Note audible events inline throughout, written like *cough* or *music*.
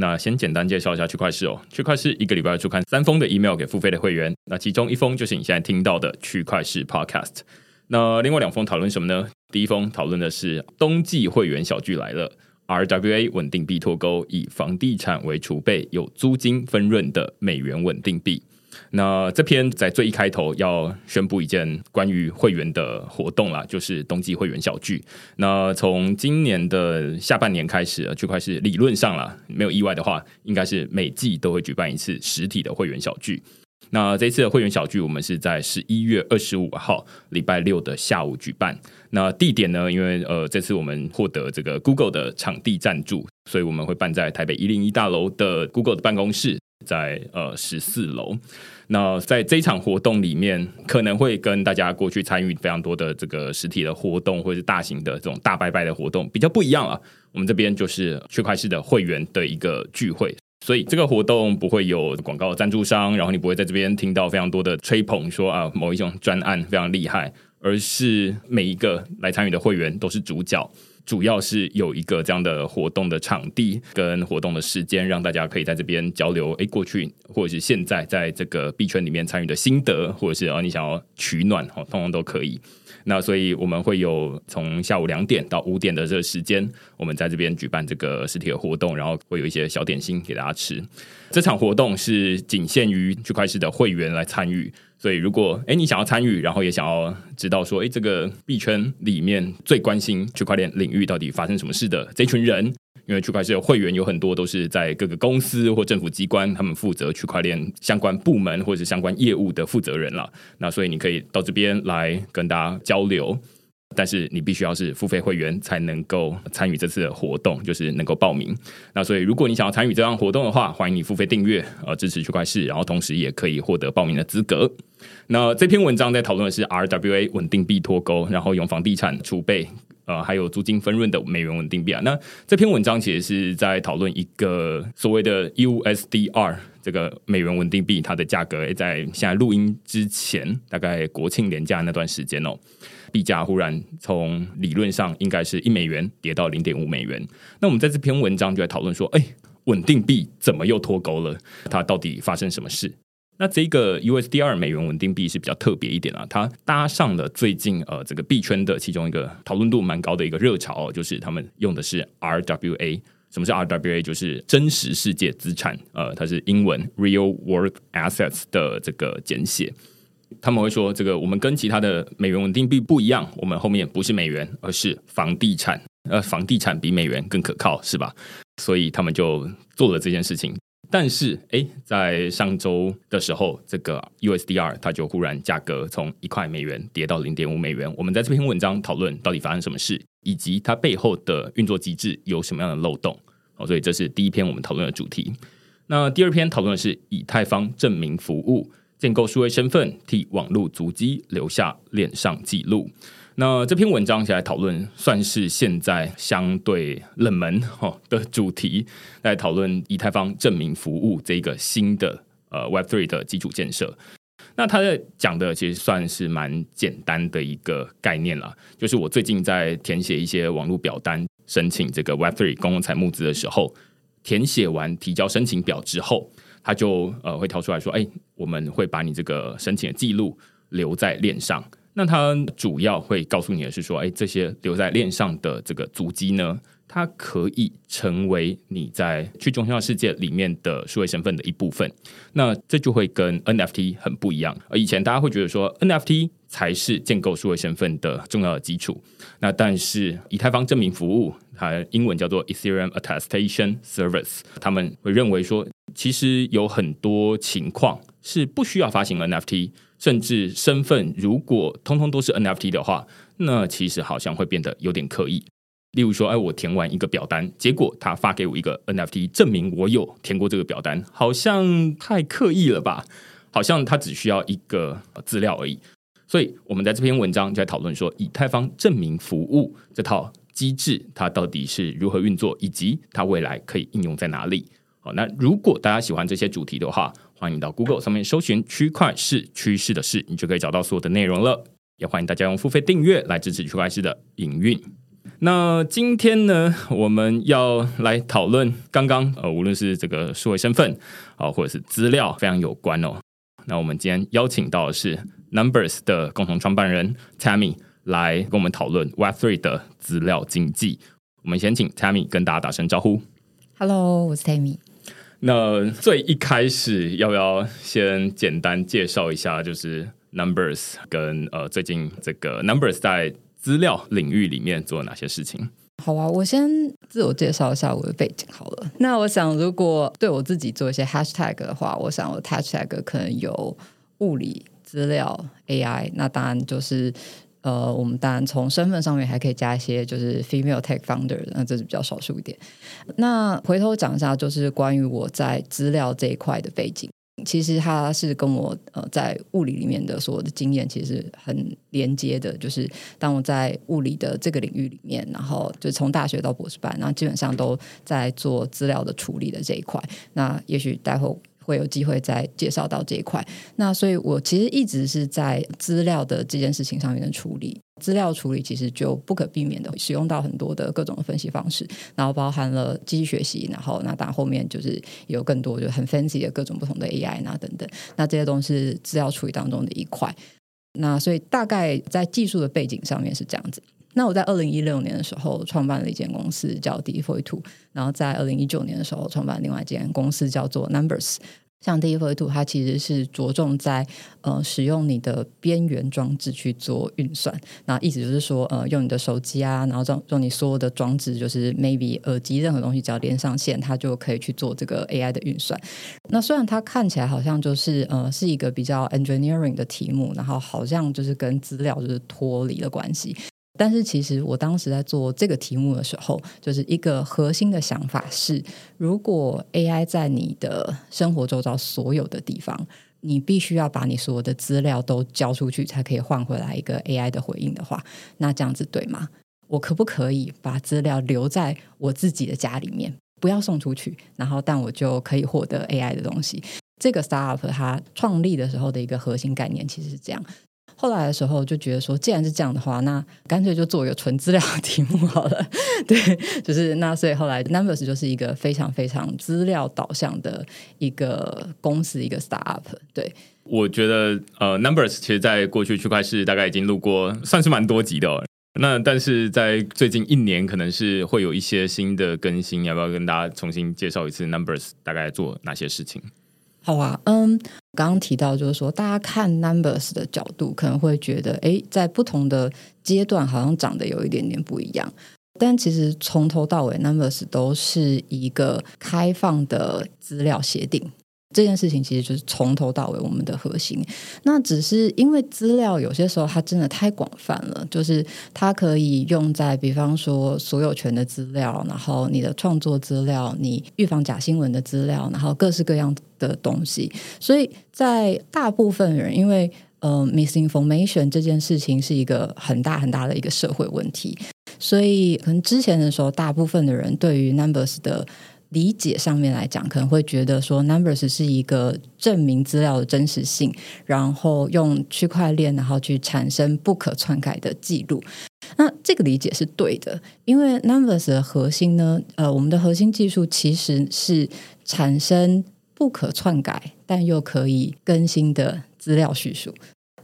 那先简单介绍一下区块市哦。区块市一个礼拜出刊三封的 email 给付费的会员，那其中一封就是你现在听到的区块市 podcast。那另外两封讨论什么呢？第一封讨论的是冬季会员小聚来了，RWA 稳定币脱钩，以房地产为储备，有租金分润的美元稳定币。那这篇在最一开头要宣布一件关于会员的活动啦，就是冬季会员小聚。那从今年的下半年开始，区块是理论上啦，没有意外的话，应该是每季都会举办一次实体的会员小聚。那这次的会员小聚，我们是在十一月二十五号礼拜六的下午举办。那地点呢？因为呃，这次我们获得这个 Google 的场地赞助，所以我们会办在台北一零一大楼的 Google 的办公室。在呃十四楼，那在这场活动里面，可能会跟大家过去参与非常多的这个实体的活动，或者是大型的这种大拜拜的活动比较不一样啊。我们这边就是区块式的会员的一个聚会，所以这个活动不会有广告赞助商，然后你不会在这边听到非常多的吹捧，说啊某一种专案非常厉害，而是每一个来参与的会员都是主角。主要是有一个这样的活动的场地跟活动的时间，让大家可以在这边交流。哎，过去或者是现在在这个币圈里面参与的心得，或者是啊你想要取暖，哦，通通都可以。那所以我们会有从下午两点到五点的这个时间，我们在这边举办这个实体的活动，然后会有一些小点心给大家吃。这场活动是仅限于区块链的会员来参与。所以，如果哎你想要参与，然后也想要知道说，哎这个币圈里面最关心区块链领域到底发生什么事的这群人，因为区块链会员有很多都是在各个公司或政府机关，他们负责区块链相关部门或者是相关业务的负责人了。那所以你可以到这边来跟大家交流。但是你必须要是付费会员才能够参与这次的活动，就是能够报名。那所以如果你想要参与这样活动的话，欢迎你付费订阅，呃，支持区块市，然后同时也可以获得报名的资格。那这篇文章在讨论的是 RWA 稳定币脱钩，然后用房地产储备，呃，还有租金分润的美元稳定币啊。那这篇文章其实是在讨论一个所谓的 USDR 这个美元稳定币，它的价格在现在录音之前，大概国庆年假那段时间哦。币价忽然从理论上应该是一美元跌到零点五美元。那我们在这篇文章就在讨论说，哎，稳定币怎么又脱钩了？它到底发生什么事？那这个 USDR 美元稳定币是比较特别一点啊，它搭上了最近呃这个币圈的其中一个讨论度蛮高的一个热潮，就是他们用的是 RWA。什么是 RWA？就是真实世界资产，呃，它是英文 Real World Assets 的这个简写。他们会说，这个我们跟其他的美元稳定币不一样，我们后面不是美元，而是房地产。呃，房地产比美元更可靠，是吧？所以他们就做了这件事情。但是，哎，在上周的时候，这个 USDR 它就忽然价格从一块美元跌到零点五美元。我们在这篇文章讨论到底发生什么事，以及它背后的运作机制有什么样的漏洞。好，所以这是第一篇我们讨论的主题。那第二篇讨论的是以太坊证明服务。建构数位身份，替网络足迹留下链上记录。那这篇文章起来讨论，算是现在相对冷门哈 *laughs* 的主题，来讨论以太坊证明服务这个新的呃 Web Three 的基础建设。那他在讲的其实算是蛮简单的一个概念了，就是我最近在填写一些网络表单申请这个 Web Three 公共财募资的时候。填写完提交申请表之后，他就呃会跳出来说：“哎，我们会把你这个申请的记录留在链上。”那它主要会告诉你的是说：“哎，这些留在链上的这个足迹呢？”它可以成为你在去中心化世界里面的数位身份的一部分，那这就会跟 NFT 很不一样。而以前大家会觉得说 NFT 才是建构数位身份的重要的基础，那但是以太坊证明服务，它英文叫做 Ethereum Attestation Service，他们会认为说，其实有很多情况是不需要发行 NFT，甚至身份如果通通都是 NFT 的话，那其实好像会变得有点刻意。例如说，哎，我填完一个表单，结果他发给我一个 NFT 证明我有填过这个表单，好像太刻意了吧？好像他只需要一个资料而已。所以，我们在这篇文章就在讨论说，以太坊证明服务这套机制，它到底是如何运作，以及它未来可以应用在哪里？好，那如果大家喜欢这些主题的话，欢迎到 Google 上面搜寻“区块式趋势的事”，你就可以找到所有的内容了。也欢迎大家用付费订阅来支持区块式的营运。那今天呢，我们要来讨论刚刚呃，无论是这个数位身份啊，或者是资料，非常有关哦。那我们今天邀请到的是 Numbers 的共同创办人 Tammy 来跟我们讨论 Web Three 的资料经济。我们先请 Tammy 跟大家打声招呼。Hello，我是 Tammy。那最一开始要不要先简单介绍一下，就是 Numbers 跟呃最近这个 Numbers 在资料领域里面做哪些事情？好啊，我先自我介绍一下我的背景好了。那我想，如果对我自己做一些 hashtag 的话，我想我 hashtag 可能有物理、资料、AI。那当然就是呃，我们当然从身份上面还可以加一些，就是 female tech founder，那这是比较少数一点。那回头讲一下，就是关于我在资料这一块的背景。其实他是跟我呃在物理里面的所有的经验其实很连接的，就是当我在物理的这个领域里面，然后就从大学到博士班，然后基本上都在做资料的处理的这一块。那也许待会。会有机会再介绍到这一块。那所以我其实一直是在资料的这件事情上面的处理。资料处理其实就不可避免的使用到很多的各种分析方式，然后包含了机器学习，然后那当然后面就是有更多就很 fancy 的各种不同的 AI 那等等。那这些都是资料处理当中的一块。那所以大概在技术的背景上面是这样子。那我在二零一六年的时候创办了一间公司叫 d f o Two，然后在二零一九年的时候创办另外一间公司叫做 Numbers。像 d f o Two，它其实是着重在呃使用你的边缘装置去做运算。那意思就是说，呃，用你的手机啊，然后用用你所有的装置，就是 maybe 耳机任何东西，只要连上线，它就可以去做这个 AI 的运算。那虽然它看起来好像就是呃是一个比较 engineering 的题目，然后好像就是跟资料就是脱离了关系。但是其实我当时在做这个题目的时候，就是一个核心的想法是：如果 AI 在你的生活周遭所有的地方，你必须要把你所有的资料都交出去，才可以换回来一个 AI 的回应的话，那这样子对吗？我可不可以把资料留在我自己的家里面，不要送出去，然后但我就可以获得 AI 的东西？这个 startup 它创立的时候的一个核心概念其实是这样。后来的时候就觉得说，既然是这样的话，那干脆就做一个纯资料题目好了。*laughs* 对，就是那所以后来 Numbers 就是一个非常非常资料导向的一个公司，一个 startup。对，我觉得呃，Numbers 其实在过去区块市大概已经录过，算是蛮多集的。那但是在最近一年，可能是会有一些新的更新，要不要跟大家重新介绍一次 Numbers 大概做哪些事情？好啊，嗯，刚刚提到就是说，大家看 numbers 的角度，可能会觉得，哎，在不同的阶段好像长得有一点点不一样，但其实从头到尾，numbers 都是一个开放的资料协定。这件事情其实就是从头到尾我们的核心。那只是因为资料有些时候它真的太广泛了，就是它可以用在比方说所有权的资料，然后你的创作资料，你预防假新闻的资料，然后各式各样的东西。所以在大部分人，因为呃，misinformation 这件事情是一个很大很大的一个社会问题，所以可能之前的时候，大部分的人对于 numbers 的。理解上面来讲，可能会觉得说，Numbers 是一个证明资料的真实性，然后用区块链然后去产生不可篡改的记录。那这个理解是对的，因为 Numbers 的核心呢，呃，我们的核心技术其实是产生不可篡改但又可以更新的资料叙述。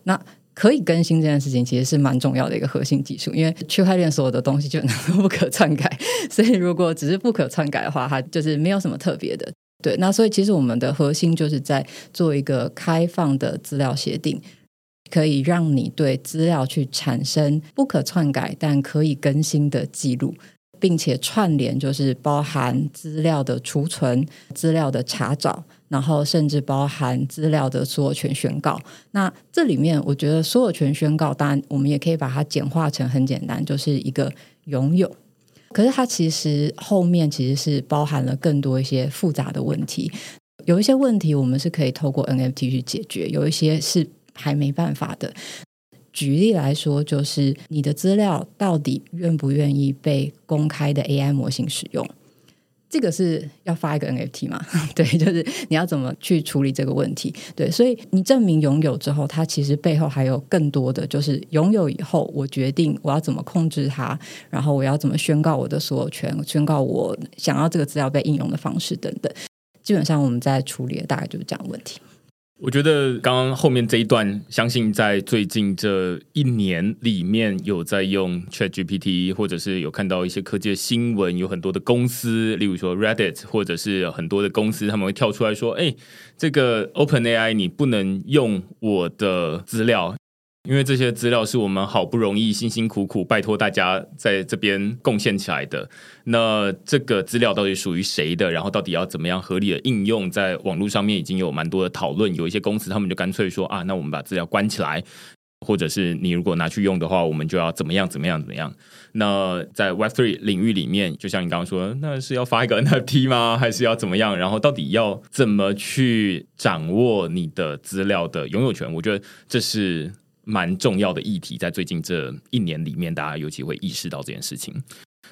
那可以更新这件事情，其实是蛮重要的一个核心技术，因为区块链所有的东西就不可篡改，所以如果只是不可篡改的话，它就是没有什么特别的。对，那所以其实我们的核心就是在做一个开放的资料协定。可以让你对资料去产生不可篡改但可以更新的记录，并且串联就是包含资料的储存、资料的查找，然后甚至包含资料的所有权宣告。那这里面，我觉得所有权宣告，当然我们也可以把它简化成很简单，就是一个拥有。可是它其实后面其实是包含了更多一些复杂的问题。有一些问题我们是可以透过 NFT 去解决，有一些是。还没办法的。举例来说，就是你的资料到底愿不愿意被公开的 AI 模型使用？这个是要发一个 NFT 嘛？*laughs* 对，就是你要怎么去处理这个问题？对，所以你证明拥有之后，它其实背后还有更多的就是拥有以后，我决定我要怎么控制它，然后我要怎么宣告我的所有权，宣告我想要这个资料被应用的方式等等。基本上我们在处理的大概就是这样问题。我觉得刚刚后面这一段，相信在最近这一年里面有在用 Chat GPT，或者是有看到一些科技的新闻，有很多的公司，例如说 Reddit，或者是很多的公司，他们会跳出来说：“哎，这个 Open AI 你不能用我的资料。”因为这些资料是我们好不容易辛辛苦苦拜托大家在这边贡献起来的，那这个资料到底属于谁的？然后到底要怎么样合理的应用？在网络上面已经有蛮多的讨论，有一些公司他们就干脆说啊，那我们把资料关起来，或者是你如果拿去用的话，我们就要怎么样怎么样怎么样？那在 Web Three 领域里面，就像你刚刚说，那是要发一个 NFT 吗？还是要怎么样？然后到底要怎么去掌握你的资料的拥有权？我觉得这是。蛮重要的议题，在最近这一年里面，大家尤其会意识到这件事情。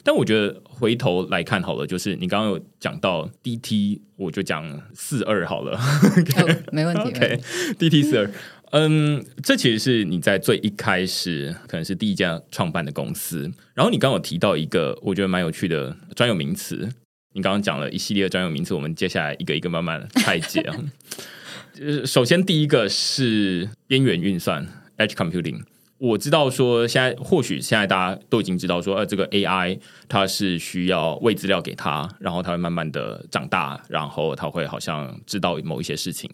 但我觉得回头来看好了，就是你刚刚有讲到 DT，我就讲四二好了，*laughs* 没问题。OK，DT 四二，嗯，这其实是你在最一开始可能是第一家创办的公司。然后你刚刚有提到一个我觉得蛮有趣的专有名词，你刚刚讲了一系列的专有名词，我们接下来一个一个慢慢拆解啊。*laughs* 呃，首先第一个是边缘运算。Edge computing，我知道说现在或许现在大家都已经知道说，呃，这个 AI 它是需要喂资料给它，然后它会慢慢的长大，然后它会好像知道某一些事情。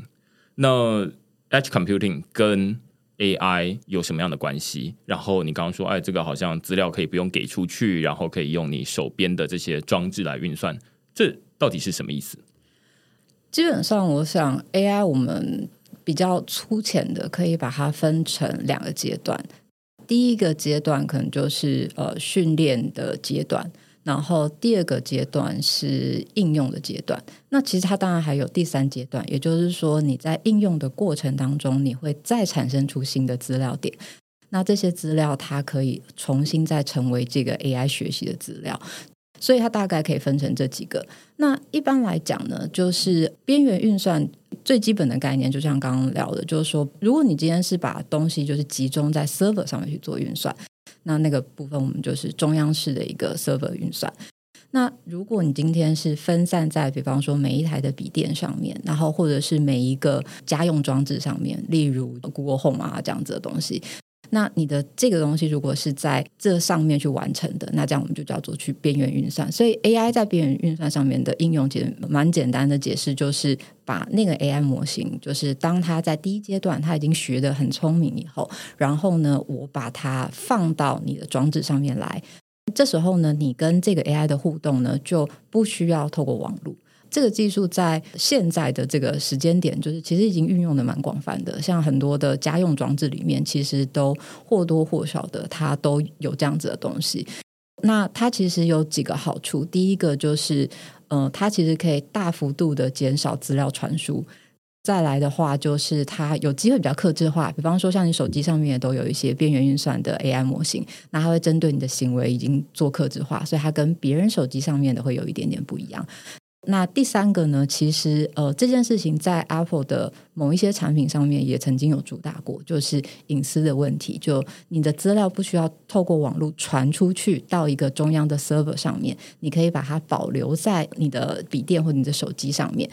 那 Edge computing 跟 AI 有什么样的关系？然后你刚刚说，哎，这个好像资料可以不用给出去，然后可以用你手边的这些装置来运算，这到底是什么意思？基本上，我想 AI 我们。比较粗浅的，可以把它分成两个阶段。第一个阶段可能就是呃训练的阶段，然后第二个阶段是应用的阶段。那其实它当然还有第三阶段，也就是说你在应用的过程当中，你会再产生出新的资料点。那这些资料它可以重新再成为这个 AI 学习的资料。所以它大概可以分成这几个。那一般来讲呢，就是边缘运算最基本的概念，就像刚刚聊的，就是说，如果你今天是把东西就是集中在 server 上面去做运算，那那个部分我们就是中央式的一个 server 运算。那如果你今天是分散在，比方说每一台的笔电上面，然后或者是每一个家用装置上面，例如 Google Home 啊这样子的东西。那你的这个东西如果是在这上面去完成的，那这样我们就叫做去边缘运算。所以 AI 在边缘运算上面的应用，其实蛮简单的解释，就是把那个 AI 模型，就是当它在第一阶段它已经学的很聪明以后，然后呢，我把它放到你的装置上面来，这时候呢，你跟这个 AI 的互动呢，就不需要透过网络。这个技术在现在的这个时间点，就是其实已经运用的蛮广泛的。像很多的家用装置里面，其实都或多或少的，它都有这样子的东西。那它其实有几个好处，第一个就是，呃，它其实可以大幅度的减少资料传输。再来的话，就是它有机会比较克制化，比方说像你手机上面也都有一些边缘运算的 AI 模型，那它会针对你的行为已经做克制化，所以它跟别人手机上面的会有一点点不一样。那第三个呢？其实呃，这件事情在 Apple 的某一些产品上面也曾经有主打过，就是隐私的问题。就你的资料不需要透过网络传出去到一个中央的 server 上面，你可以把它保留在你的笔电或你的手机上面。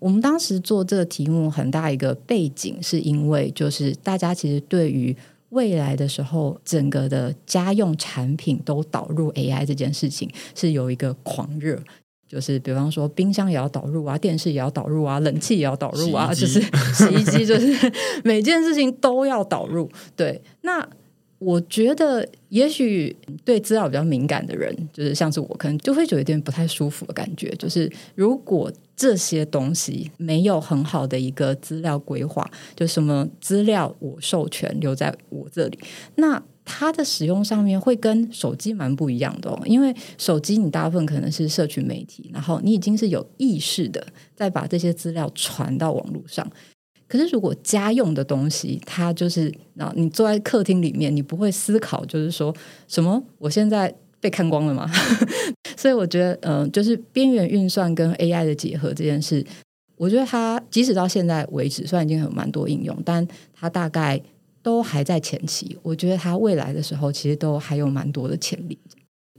我们当时做这个题目很大一个背景，是因为就是大家其实对于未来的时候，整个的家用产品都导入 AI 这件事情是有一个狂热。就是比方说，冰箱也要导入啊，电视也要导入啊，冷气也要导入啊，就是 *laughs* 洗衣机，就是 *laughs* 每件事情都要导入。对，那我觉得，也许对资料比较敏感的人，就是像是我，可能就会有一点不太舒服的感觉。就是如果这些东西没有很好的一个资料规划，就什么资料我授权留在我这里，那。它的使用上面会跟手机蛮不一样的哦，因为手机你大部分可能是社群媒体，然后你已经是有意识的在把这些资料传到网络上。可是如果家用的东西，它就是啊，你坐在客厅里面，你不会思考，就是说什么我现在被看光了吗？*laughs* 所以我觉得，嗯，就是边缘运算跟 AI 的结合这件事，我觉得它即使到现在为止，虽然已经有蛮多应用，但它大概。都还在前期，我觉得它未来的时候，其实都还有蛮多的潜力。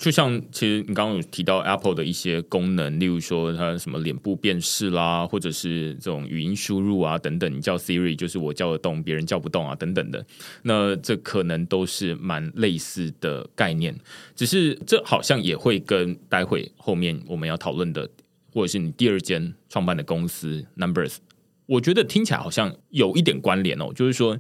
就像其实你刚刚有提到 Apple 的一些功能，例如说它什么脸部辨识啦，或者是这种语音输入啊等等，你叫 Siri 就是我叫得动，别人叫不动啊等等的。那这可能都是蛮类似的概念，只是这好像也会跟待会后面我们要讨论的，或者是你第二间创办的公司 Numbers，我觉得听起来好像有一点关联哦，就是说。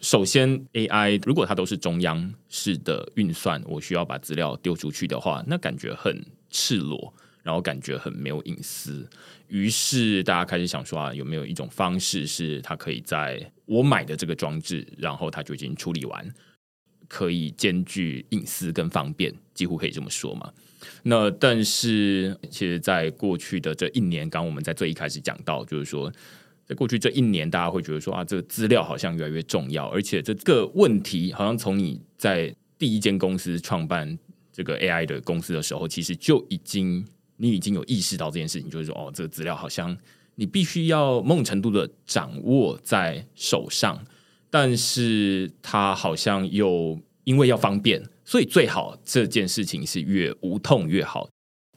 首先，AI 如果它都是中央式的运算，我需要把资料丢出去的话，那感觉很赤裸，然后感觉很没有隐私。于是大家开始想说啊，有没有一种方式是它可以在我买的这个装置，然后它就已经处理完，可以兼具隐私跟方便，几乎可以这么说嘛？那但是，其实，在过去的这一年，刚我们在最一开始讲到，就是说。在过去这一年，大家会觉得说啊，这个资料好像越来越重要，而且这个问题好像从你在第一间公司创办这个 AI 的公司的时候，其实就已经你已经有意识到这件事情，就是说哦，这个资料好像你必须要某种程度的掌握在手上，但是它好像又因为要方便，所以最好这件事情是越无痛越好，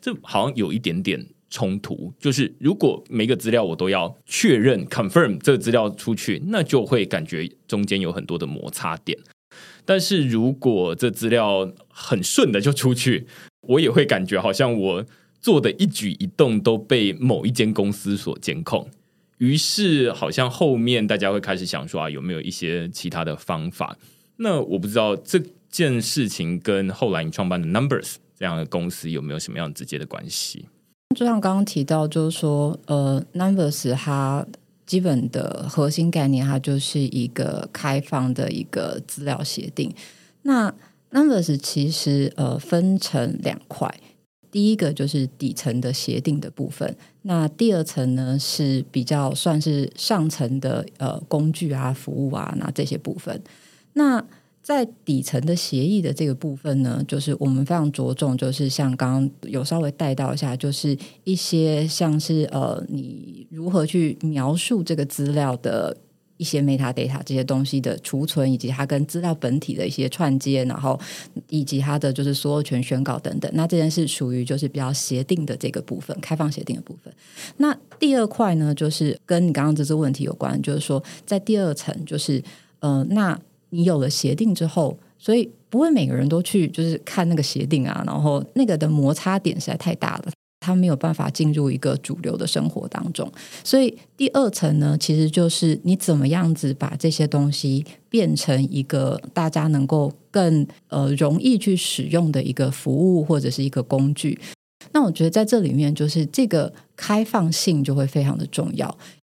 这好像有一点点。冲突就是，如果每个资料我都要确认 confirm 这个资料出去，那就会感觉中间有很多的摩擦点。但是如果这资料很顺的就出去，我也会感觉好像我做的一举一动都被某一间公司所监控。于是，好像后面大家会开始想说啊，有没有一些其他的方法？那我不知道这件事情跟后来你创办的 Numbers 这样的公司有没有什么样直接的关系？就像刚刚提到，就是说，呃，Numbers 它基本的核心概念，它就是一个开放的一个资料协定。那 Numbers 其实呃分成两块，第一个就是底层的协定的部分，那第二层呢是比较算是上层的呃工具啊、服务啊，那这些部分，那。在底层的协议的这个部分呢，就是我们非常着重，就是像刚刚有稍微带到一下，就是一些像是呃，你如何去描述这个资料的一些 metadata 这些东西的储存，以及它跟资料本体的一些串接，然后以及它的就是所有权宣告等等。那这件事属于就是比较协定的这个部分，开放协定的部分。那第二块呢，就是跟你刚刚这个问题有关，就是说在第二层，就是呃，那。你有了协定之后，所以不会每个人都去就是看那个协定啊，然后那个的摩擦点实在太大了，他没有办法进入一个主流的生活当中。所以第二层呢，其实就是你怎么样子把这些东西变成一个大家能够更呃容易去使用的一个服务或者是一个工具。那我觉得在这里面，就是这个开放性就会非常的重要。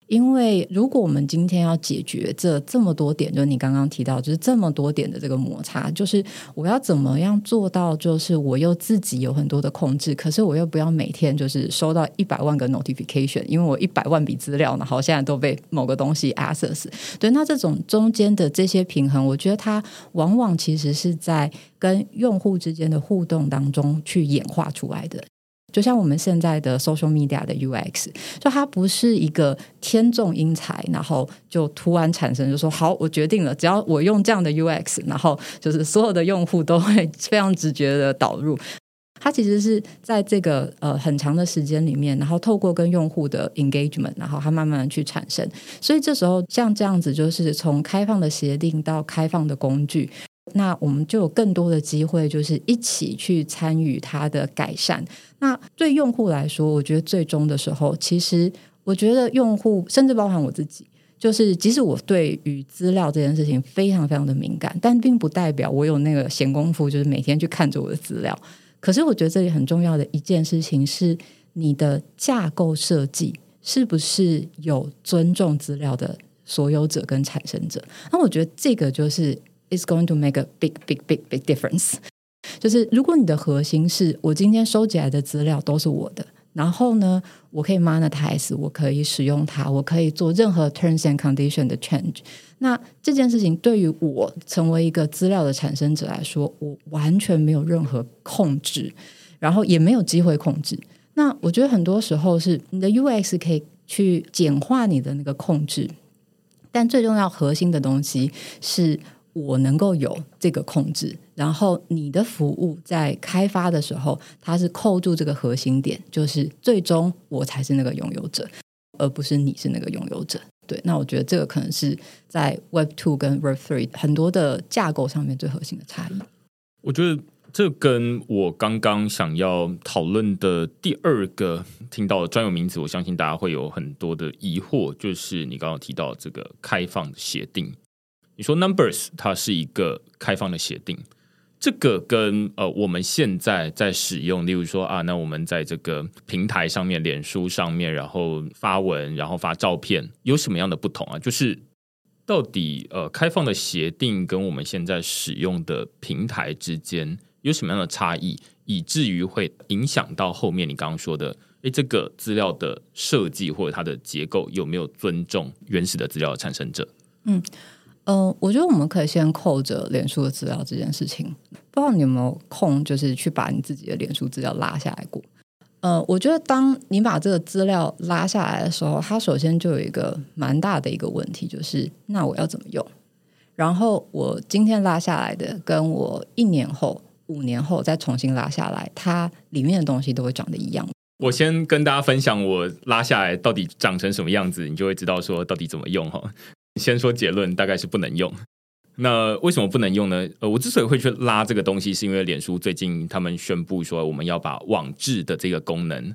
因为如果我们今天要解决这这么多点，就是你刚刚提到，就是这么多点的这个摩擦，就是我要怎么样做到，就是我又自己有很多的控制，可是我又不要每天就是收到一百万个 notification，因为我一百万笔资料，然后现在都被某个东西 access。对，那这种中间的这些平衡，我觉得它往往其实是在跟用户之间的互动当中去演化出来的。就像我们现在的 social media 的 UX，就它不是一个天纵英才，然后就突然产生，就说好，我决定了，只要我用这样的 UX，然后就是所有的用户都会非常直觉的导入。它其实是在这个呃很长的时间里面，然后透过跟用户的 engagement，然后它慢慢的去产生。所以这时候像这样子，就是从开放的协定到开放的工具，那我们就有更多的机会，就是一起去参与它的改善。那对用户来说，我觉得最终的时候，其实我觉得用户甚至包含我自己，就是即使我对于资料这件事情非常非常的敏感，但并不代表我有那个闲工夫，就是每天去看着我的资料。可是我觉得这里很重要的一件事情是，你的架构设计是不是有尊重资料的所有者跟产生者？那我觉得这个就是 is going to make a big big big big difference。就是如果你的核心是我今天收集来的资料都是我的。然后呢，我可以 monetize，我可以使用它，我可以做任何 terms and condition 的 change。那这件事情对于我成为一个资料的产生者来说，我完全没有任何控制，然后也没有机会控制。那我觉得很多时候是你的 UX 可以去简化你的那个控制，但最重要核心的东西是。我能够有这个控制，然后你的服务在开发的时候，它是扣住这个核心点，就是最终我才是那个拥有者，而不是你是那个拥有者。对，那我觉得这个可能是在 Web Two 跟 Web Three 很多的架构上面最核心的差异。我觉得这跟我刚刚想要讨论的第二个听到的专有名词，我相信大家会有很多的疑惑，就是你刚刚提到这个开放协定。你说 Numbers 它是一个开放的协定，这个跟呃我们现在在使用，例如说啊，那我们在这个平台上面，脸书上面，然后发文，然后发照片，有什么样的不同啊？就是到底呃开放的协定跟我们现在使用的平台之间有什么样的差异，以至于会影响到后面你刚刚说的，诶，这个资料的设计或者它的结构有没有尊重原始的资料的产生者？嗯。嗯，我觉得我们可以先扣着脸书的资料这件事情。不知道你有没有空，就是去把你自己的脸书资料拉下来过？呃，我觉得当你把这个资料拉下来的时候，它首先就有一个蛮大的一个问题，就是那我要怎么用？然后我今天拉下来的，跟我一年后、五年后再重新拉下来，它里面的东西都会长得一样。我先跟大家分享我拉下来到底长成什么样子，你就会知道说到底怎么用哈。先说结论，大概是不能用。那为什么不能用呢？呃，我之所以会去拉这个东西，是因为脸书最近他们宣布说，我们要把网志的这个功能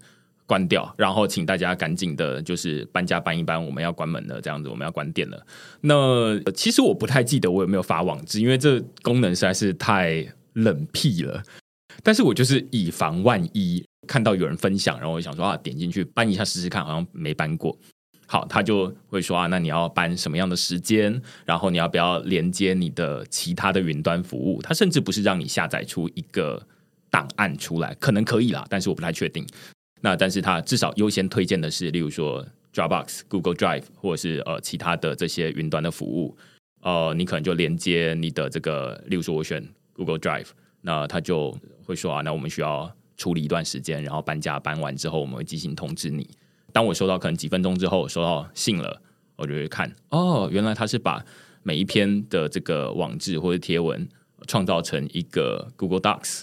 关掉，然后请大家赶紧的，就是搬家搬一搬，我们要关门了，这样子我们要关店了。那其实我不太记得我有没有发网志，因为这功能实在是太冷僻了。但是我就是以防万一，看到有人分享，然后我想说啊，点进去搬一下试试看，好像没搬过。好，他就会说啊，那你要搬什么样的时间？然后你要不要连接你的其他的云端服务？他甚至不是让你下载出一个档案出来，可能可以啦，但是我不太确定。那但是他至少优先推荐的是，例如说 Dropbox、Google Drive 或者是呃其他的这些云端的服务。呃，你可能就连接你的这个，例如说我选 Google Drive，那他就会说啊，那我们需要处理一段时间，然后搬家搬完之后，我们会进行通知你。当我收到可能几分钟之后收到信了，我就会看哦，原来他是把每一篇的这个网志或者贴文创造成一个 Google Docs，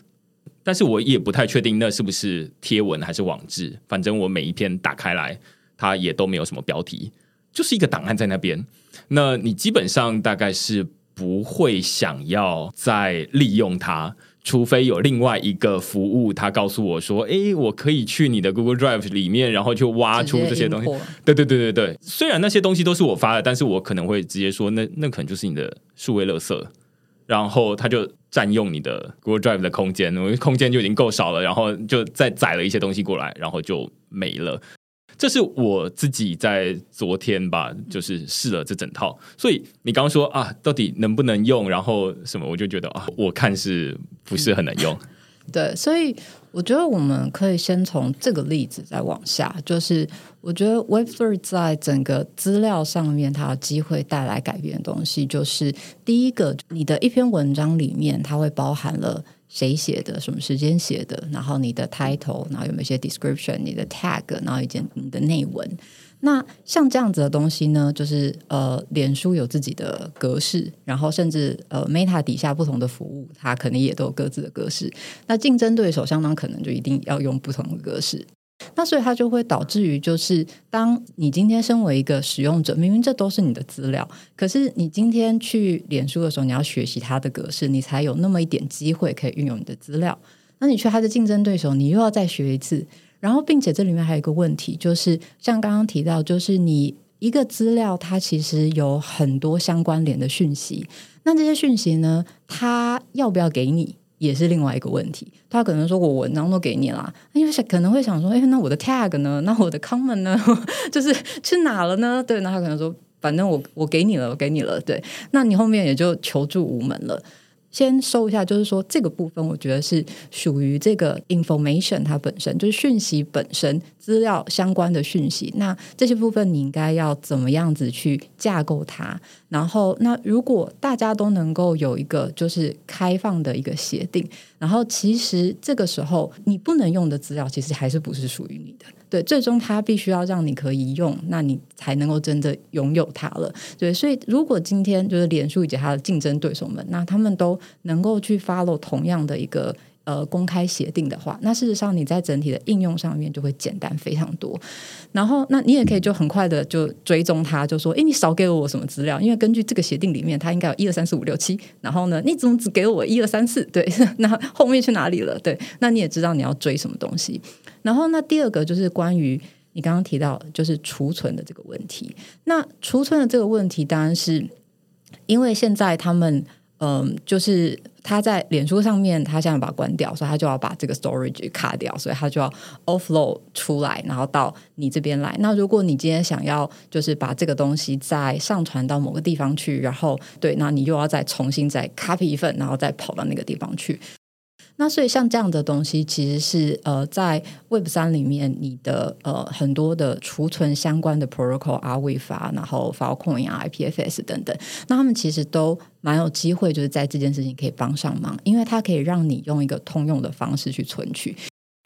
但是我也不太确定那是不是贴文还是网志，反正我每一篇打开来，它也都没有什么标题，就是一个档案在那边。那你基本上大概是不会想要再利用它。除非有另外一个服务，他告诉我说：“哎，我可以去你的 Google Drive 里面，然后就挖出这些东西。”对对对对对。虽然那些东西都是我发的，但是我可能会直接说：“那那可能就是你的数位垃圾。”然后他就占用你的 Google Drive 的空间，我空间就已经够少了，然后就再载了一些东西过来，然后就没了。这是我自己在昨天吧，就是试了这整套。所以你刚刚说啊，到底能不能用？然后什么，我就觉得啊，我看是不是很能用？*laughs* 对，所以我觉得我们可以先从这个例子再往下。就是我觉得 Web Three 在整个资料上面，它有机会带来改变的东西，就是第一个，你的一篇文章里面，它会包含了谁写的，什么时间写的，然后你的 title，然后有没有一些 description，你的 tag，然后以及你的内文。那像这样子的东西呢，就是呃，脸书有自己的格式，然后甚至呃，Meta 底下不同的服务，它肯定也都有各自的格式。那竞争对手相当可能就一定要用不同的格式。那所以它就会导致于，就是当你今天身为一个使用者，明明这都是你的资料，可是你今天去脸书的时候，你要学习它的格式，你才有那么一点机会可以运用你的资料。那你去它的竞争对手，你又要再学一次。然后，并且这里面还有一个问题，就是像刚刚提到，就是你一个资料，它其实有很多相关联的讯息。那这些讯息呢，它要不要给你，也是另外一个问题。他可能说我文章都给你了，因为可能会想说，哎，那我的 tag 呢？那我的 comment 呢？*laughs* 就是去哪了呢？对，那他可能说，反正我我给你了，我给你了。对，那你后面也就求助无门了。先收一下，就是说这个部分，我觉得是属于这个 information 它本身就是讯息本身资料相关的讯息。那这些部分你应该要怎么样子去架构它？然后，那如果大家都能够有一个就是开放的一个协定，然后其实这个时候你不能用的资料，其实还是不是属于你的。对，最终它必须要让你可以用，那你才能够真的拥有它了。对，所以如果今天就是脸书以及它的竞争对手们，那他们都能够去 follow 同样的一个。呃，公开协定的话，那事实上你在整体的应用上面就会简单非常多。然后，那你也可以就很快的就追踪它，就说：“哎，你少给了我什么资料？因为根据这个协定里面，它应该有一二三四五六七。然后呢，你怎么只给了我一二三四？对，*laughs* 那后面去哪里了？对，那你也知道你要追什么东西。然后，那第二个就是关于你刚刚提到就是储存的这个问题。那储存的这个问题，当然是因为现在他们。嗯，就是他在脸书上面，他现在把它关掉，所以他就要把这个 storage 卡掉，所以他就要 offload 出来，然后到你这边来。那如果你今天想要就是把这个东西再上传到某个地方去，然后对，那你又要再重新再 copy 一份，然后再跑到那个地方去。那所以像这样的东西，其实是呃，在 Web 三里面，你的呃很多的储存相关的 protocol 啊、w 发，然后 Filecoin 啊、IPFS 等等，那他们其实都蛮有机会，就是在这件事情可以帮上忙，因为它可以让你用一个通用的方式去存取。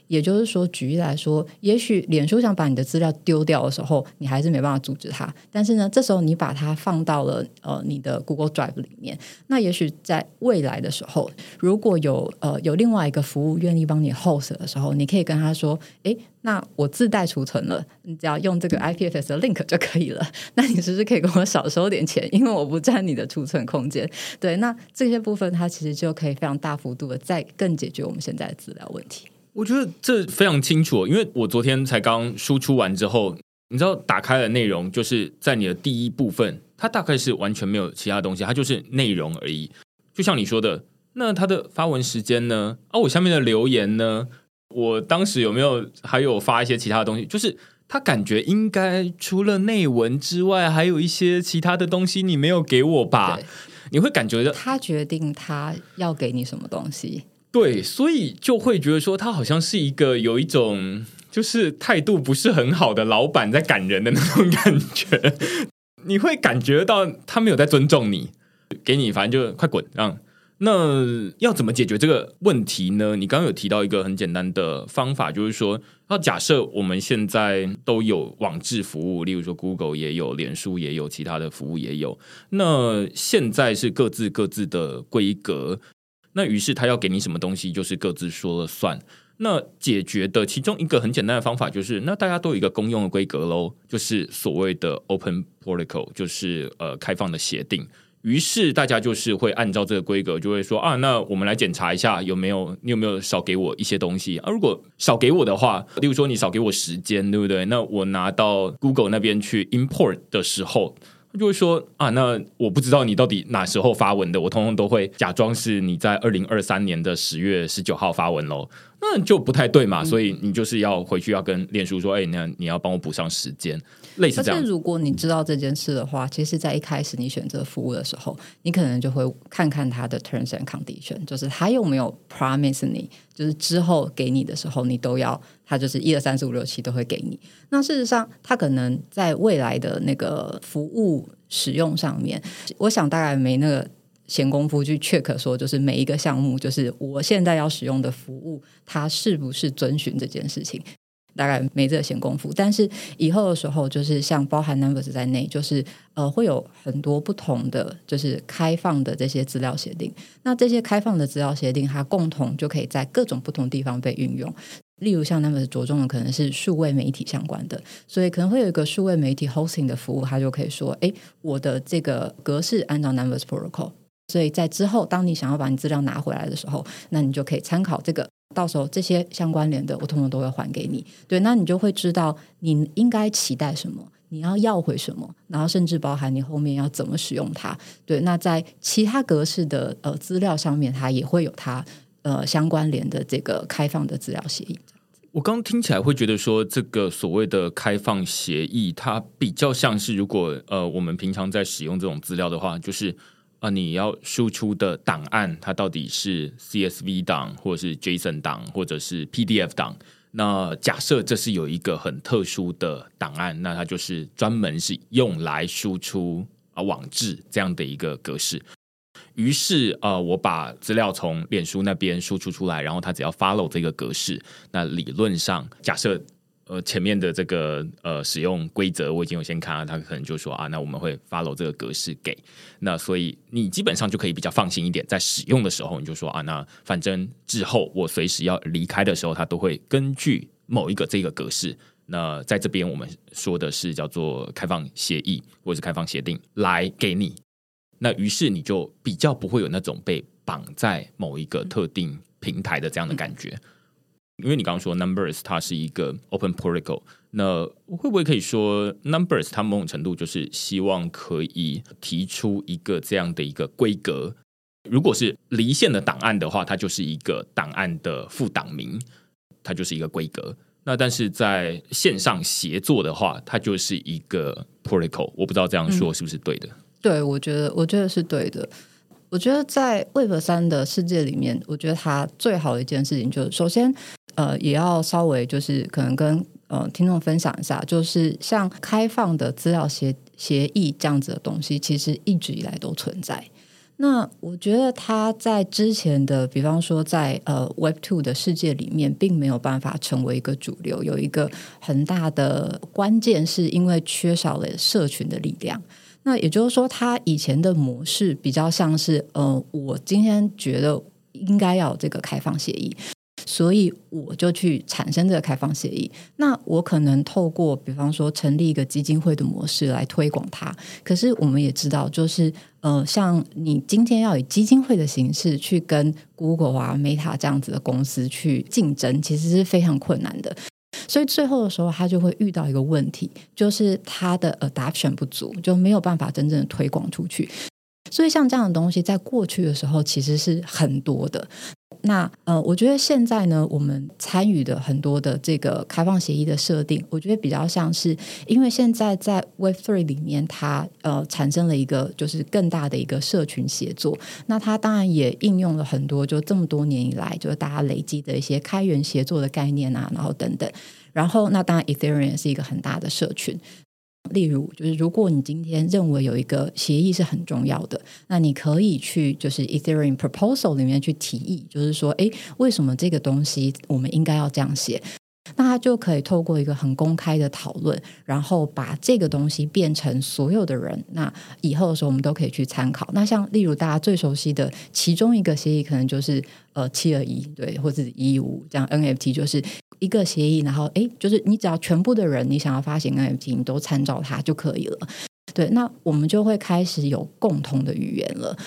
也就是说，举例来说，也许脸书想把你的资料丢掉的时候，你还是没办法阻止它。但是呢，这时候你把它放到了呃你的 Google Drive 里面，那也许在未来的时候，如果有呃有另外一个服务愿意帮你 host 的时候，你可以跟他说：“诶，那我自带储存了，你只要用这个 IPFS 的 link 就可以了。*laughs* 那你是不是可以跟我少收点钱？因为我不占你的储存空间。对，那这些部分它其实就可以非常大幅度的再更解决我们现在的资料问题。我觉得这非常清楚，因为我昨天才刚输出完之后，你知道打开的内容就是在你的第一部分，它大概是完全没有其他东西，它就是内容而已。就像你说的，那它的发文时间呢？啊，我下面的留言呢？我当时有没有还有发一些其他的东西？就是他感觉应该除了内文之外，还有一些其他的东西你没有给我吧？你会感觉到他决定他要给你什么东西。对，所以就会觉得说他好像是一个有一种就是态度不是很好的老板在赶人的那种感觉，你会感觉到他没有在尊重你，给你反正就快滚这样。那要怎么解决这个问题呢？你刚刚有提到一个很简单的方法，就是说，要假设我们现在都有网志服务，例如说 Google 也有，脸书也有，其他的服务也有，那现在是各自各自的规格。那于是他要给你什么东西，就是各自说了算。那解决的其中一个很简单的方法，就是那大家都有一个公用的规格喽，就是所谓的 Open Protocol，就是呃开放的协定。于是大家就是会按照这个规格，就会说啊，那我们来检查一下有没有你有没有少给我一些东西啊？如果少给我的话，例如说你少给我时间，对不对？那我拿到 Google 那边去 import 的时候。就会说啊，那我不知道你到底哪时候发文的，我通通都会假装是你在二零二三年的十月十九号发文喽，那就不太对嘛，所以你就是要回去要跟练书说，哎，那你要帮我补上时间。类似这样，如果你知道这件事的话，其实，在一开始你选择服务的时候，你可能就会看看他的 terms and condition，就是他有没有 promise 你，就是之后给你的时候，你都要他就是一二三四五六七都会给你。那事实上，他可能在未来的那个服务使用上面，我想大概没那个闲工夫去 check 说，就是每一个项目，就是我现在要使用的服务，它是不是遵循这件事情。大概没这个闲工夫，但是以后的时候，就是像包含 Numbers 在内，就是呃会有很多不同的，就是开放的这些资料协定。那这些开放的资料协定，它共同就可以在各种不同地方被运用。例如像 Numbers 着重的可能是数位媒体相关的，所以可能会有一个数位媒体 hosting 的服务，它就可以说：哎，我的这个格式按照 Numbers Protocol。所以在之后，当你想要把你资料拿回来的时候，那你就可以参考这个。到时候这些相关联的，我通通都会还给你。对，那你就会知道你应该期待什么，你要要回什么，然后甚至包含你后面要怎么使用它。对，那在其他格式的呃资料上面，它也会有它呃相关联的这个开放的资料协议。我刚听起来会觉得说，这个所谓的开放协议，它比较像是如果呃我们平常在使用这种资料的话，就是。啊，你要输出的档案，它到底是 CSV 档，或者是 JSON 档，或者是 PDF 档？那假设这是有一个很特殊的档案，那它就是专门是用来输出啊网志这样的一个格式。于是啊，我把资料从脸书那边输出出来，然后它只要 follow 这个格式，那理论上假设。呃，前面的这个呃使用规则我已经有先看了，他可能就说啊，那我们会 follow 这个格式给，那所以你基本上就可以比较放心一点，在使用的时候你就说啊，那反正之后我随时要离开的时候，它都会根据某一个这个格式。那在这边我们说的是叫做开放协议或者是开放协定来给你，那于是你就比较不会有那种被绑在某一个特定平台的这样的感觉。因为你刚刚说 Numbers 它是一个 Open Protocol，那会不会可以说 Numbers 它某种程度就是希望可以提出一个这样的一个规格？如果是离线的档案的话，它就是一个档案的副档名，它就是一个规格。那但是在线上协作的话，它就是一个 Protocol。我不知道这样说是不是对的？对，我觉得我觉得是对的。我觉得在 Web 三的世界里面，我觉得它最好的一件事情就是，首先，呃，也要稍微就是可能跟呃听众分享一下，就是像开放的资料协协议这样子的东西，其实一直以来都存在。那我觉得它在之前的，比方说在呃 Web Two 的世界里面，并没有办法成为一个主流，有一个很大的关键，是因为缺少了社群的力量。那也就是说，他以前的模式比较像是，呃，我今天觉得应该要这个开放协议，所以我就去产生这个开放协议。那我可能透过，比方说成立一个基金会的模式来推广它。可是我们也知道，就是呃，像你今天要以基金会的形式去跟 Google 啊、Meta 这样子的公司去竞争，其实是非常困难的。所以最后的时候，他就会遇到一个问题，就是他的 adoption 不足，就没有办法真正的推广出去。所以像这样的东西，在过去的时候其实是很多的。那呃，我觉得现在呢，我们参与的很多的这个开放协议的设定，我觉得比较像是，因为现在在 Web Three 里面，它呃产生了一个就是更大的一个社群协作。那它当然也应用了很多，就这么多年以来，就是大家累积的一些开源协作的概念啊，然后等等。然后那当然，Ethereum 是一个很大的社群。例如，就是如果你今天认为有一个协议是很重要的，那你可以去就是 Ethereum Proposal 里面去提议，就是说，哎，为什么这个东西我们应该要这样写？那他就可以透过一个很公开的讨论，然后把这个东西变成所有的人，那以后的时候我们都可以去参考。那像例如大家最熟悉的其中一个协议，可能就是呃七二一对，或者一五这样 NFT 就是。一个协议，然后哎，就是你只要全部的人，你想要发行 NFT，你都参照它就可以了。对，那我们就会开始有共同的语言了，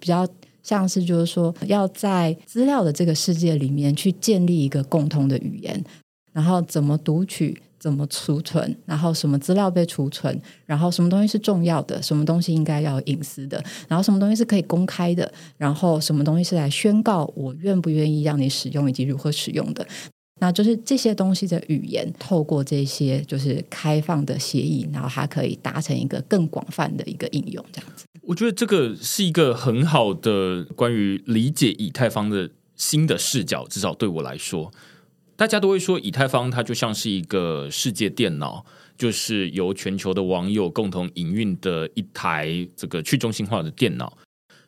比较像是就是说，要在资料的这个世界里面去建立一个共同的语言，然后怎么读取，怎么储存，然后什么资料被储存，然后什么东西是重要的，什么东西应该要隐私的，然后什么东西是可以公开的，然后什么东西是来宣告我愿不愿意让你使用以及如何使用的。那就是这些东西的语言，透过这些就是开放的协议，然后它可以达成一个更广泛的一个应用，这样子。我觉得这个是一个很好的关于理解以太坊的新的视角，至少对我来说，大家都会说以太坊它就像是一个世界电脑，就是由全球的网友共同营运的一台这个去中心化的电脑。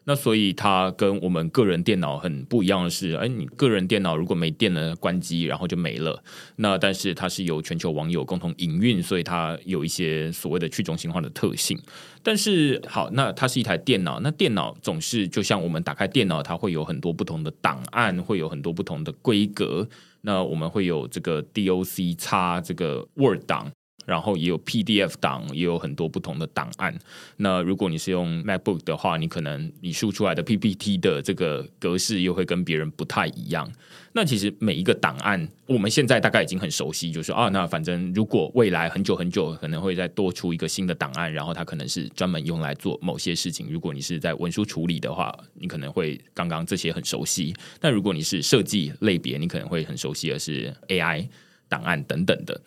那所以它跟我们个人电脑很不一样的是，哎，你个人电脑如果没电了，关机然后就没了。那但是它是由全球网友共同营运，所以它有一些所谓的去中心化的特性。但是好，那它是一台电脑，那电脑总是就像我们打开电脑，它会有很多不同的档案，会有很多不同的规格。那我们会有这个 DOC 叉这个 Word 档。然后也有 PDF 档，也有很多不同的档案。那如果你是用 MacBook 的话，你可能你输出来的 PPT 的这个格式又会跟别人不太一样。那其实每一个档案，我们现在大概已经很熟悉，就是啊，那反正如果未来很久很久可能会再多出一个新的档案，然后它可能是专门用来做某些事情。如果你是在文书处理的话，你可能会刚刚这些很熟悉。但如果你是设计类别，你可能会很熟悉的是 AI。档案等等的，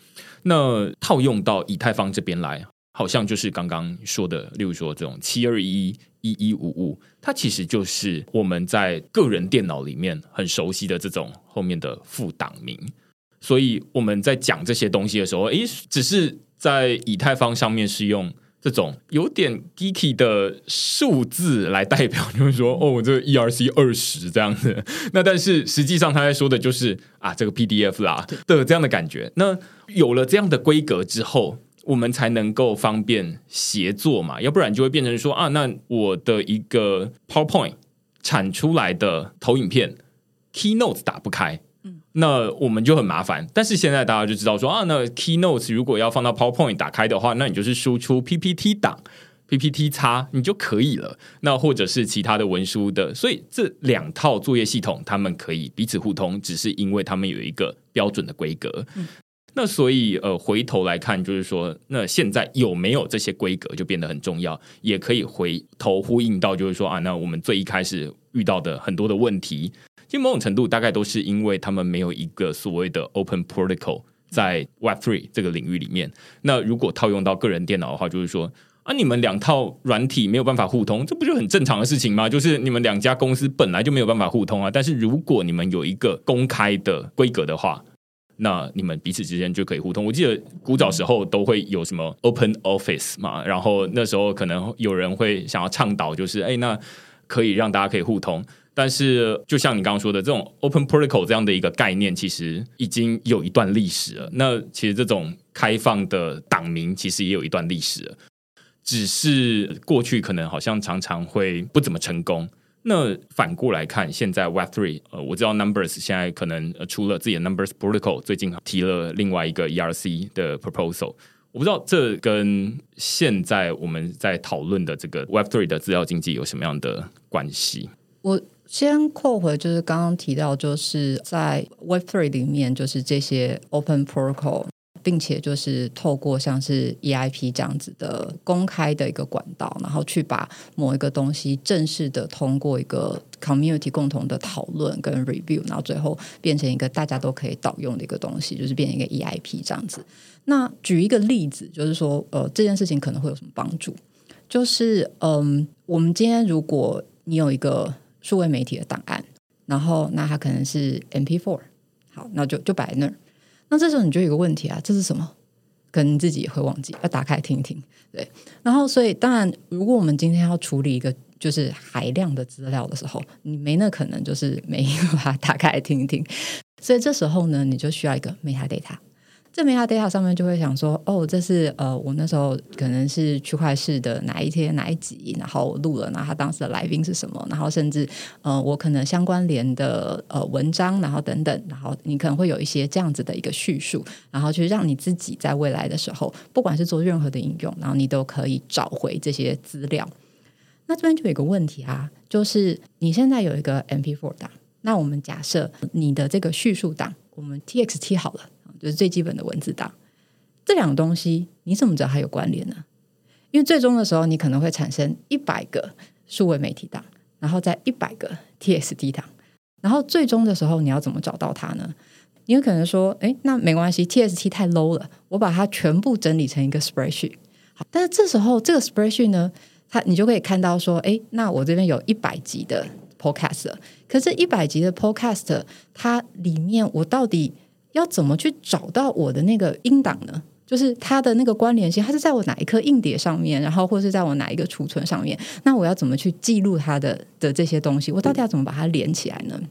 那套用到以太坊这边来，好像就是刚刚说的，例如说这种七二一一一五五，它其实就是我们在个人电脑里面很熟悉的这种后面的副档名。所以我们在讲这些东西的时候，诶，只是在以太坊上面是用。这种有点 geeky 的数字来代表，就是说，哦，我这个 ERC 二十这样子。那但是实际上他在说的就是啊，这个 PDF 啦的这样的感觉。那有了这样的规格之后，我们才能够方便协作嘛，要不然就会变成说啊，那我的一个 PowerPoint 产出来的投影片 Keynote 打不开。那我们就很麻烦，但是现在大家就知道说啊，那 Key Notes 如果要放到 PowerPoint 打开的话，那你就是输出 PPT 档，PPT 叉你就可以了。那或者是其他的文书的，所以这两套作业系统，他们可以彼此互通，只是因为他们有一个标准的规格。那所以呃，回头来看，就是说，那现在有没有这些规格就变得很重要，也可以回头呼应到，就是说啊，那我们最一开始遇到的很多的问题。其实某种程度大概都是因为他们没有一个所谓的 open protocol 在 Web three 这个领域里面。那如果套用到个人电脑的话，就是说啊，你们两套软体没有办法互通，这不就很正常的事情吗？就是你们两家公司本来就没有办法互通啊。但是如果你们有一个公开的规格的话，那你们彼此之间就可以互通。我记得古早时候都会有什么 Open Office 嘛，然后那时候可能有人会想要倡导，就是哎，那可以让大家可以互通。但是，就像你刚刚说的，这种 open protocol 这样的一个概念，其实已经有一段历史了。那其实这种开放的党名，其实也有一段历史了。只是过去可能好像常常会不怎么成功。那反过来看，现在 Web Three，呃，我知道 Numbers 现在可能出了自己的 Numbers protocol，最近提了另外一个 ERC 的 proposal。我不知道这跟现在我们在讨论的这个 Web Three 的资料经济有什么样的关系？我。先扣回，就是刚刚提到，就是在 Web Three 里面，就是这些 Open Protocol，并且就是透过像是 EIP 这样子的公开的一个管道，然后去把某一个东西正式的通过一个 Community 共同的讨论跟 Review，然后最后变成一个大家都可以导用的一个东西，就是变成一个 EIP 这样子。那举一个例子，就是说，呃，这件事情可能会有什么帮助？就是，嗯，我们今天如果你有一个数位媒体的档案，然后那它可能是 MP4，好，那就就摆在那儿。那这时候你就有个问题啊，这是什么？可能自己也会忘记，要打开听一听。对，然后所以当然，如果我们今天要处理一个就是海量的资料的时候，你没那可能就是每一个把它打开来听一听。所以这时候呢，你就需要一个 metadata。这 metadata 上面就会想说，哦，这是呃，我那时候可能是区块市的哪一天哪一集，然后录了，然后他当时的来宾是什么，然后甚至呃，我可能相关联的呃文章，然后等等，然后你可能会有一些这样子的一个叙述，然后去让你自己在未来的时候，不管是做任何的应用，然后你都可以找回这些资料。那这边就有一个问题啊，就是你现在有一个 MP4 档，那我们假设你的这个叙述档，我们 TXT 好了。就是最基本的文字档，这两个东西你怎么知道它有关联呢？因为最终的时候，你可能会产生一百个数位媒体档，然后在一百个 TSD 档，然后最终的时候，你要怎么找到它呢？你有可能说，哎，那没关系，TST 太 low 了，我把它全部整理成一个 spreadsheet。好，但是这时候这个 spreadsheet 呢，它你就可以看到说，哎，那我这边有一百集的 podcast，可是，一百集的 podcast，它里面我到底要怎么去找到我的那个音档呢？就是它的那个关联性，它是在我哪一颗硬碟上面，然后或是在我哪一个储存上面，那我要怎么去记录它的的这些东西？我到底要怎么把它连起来呢？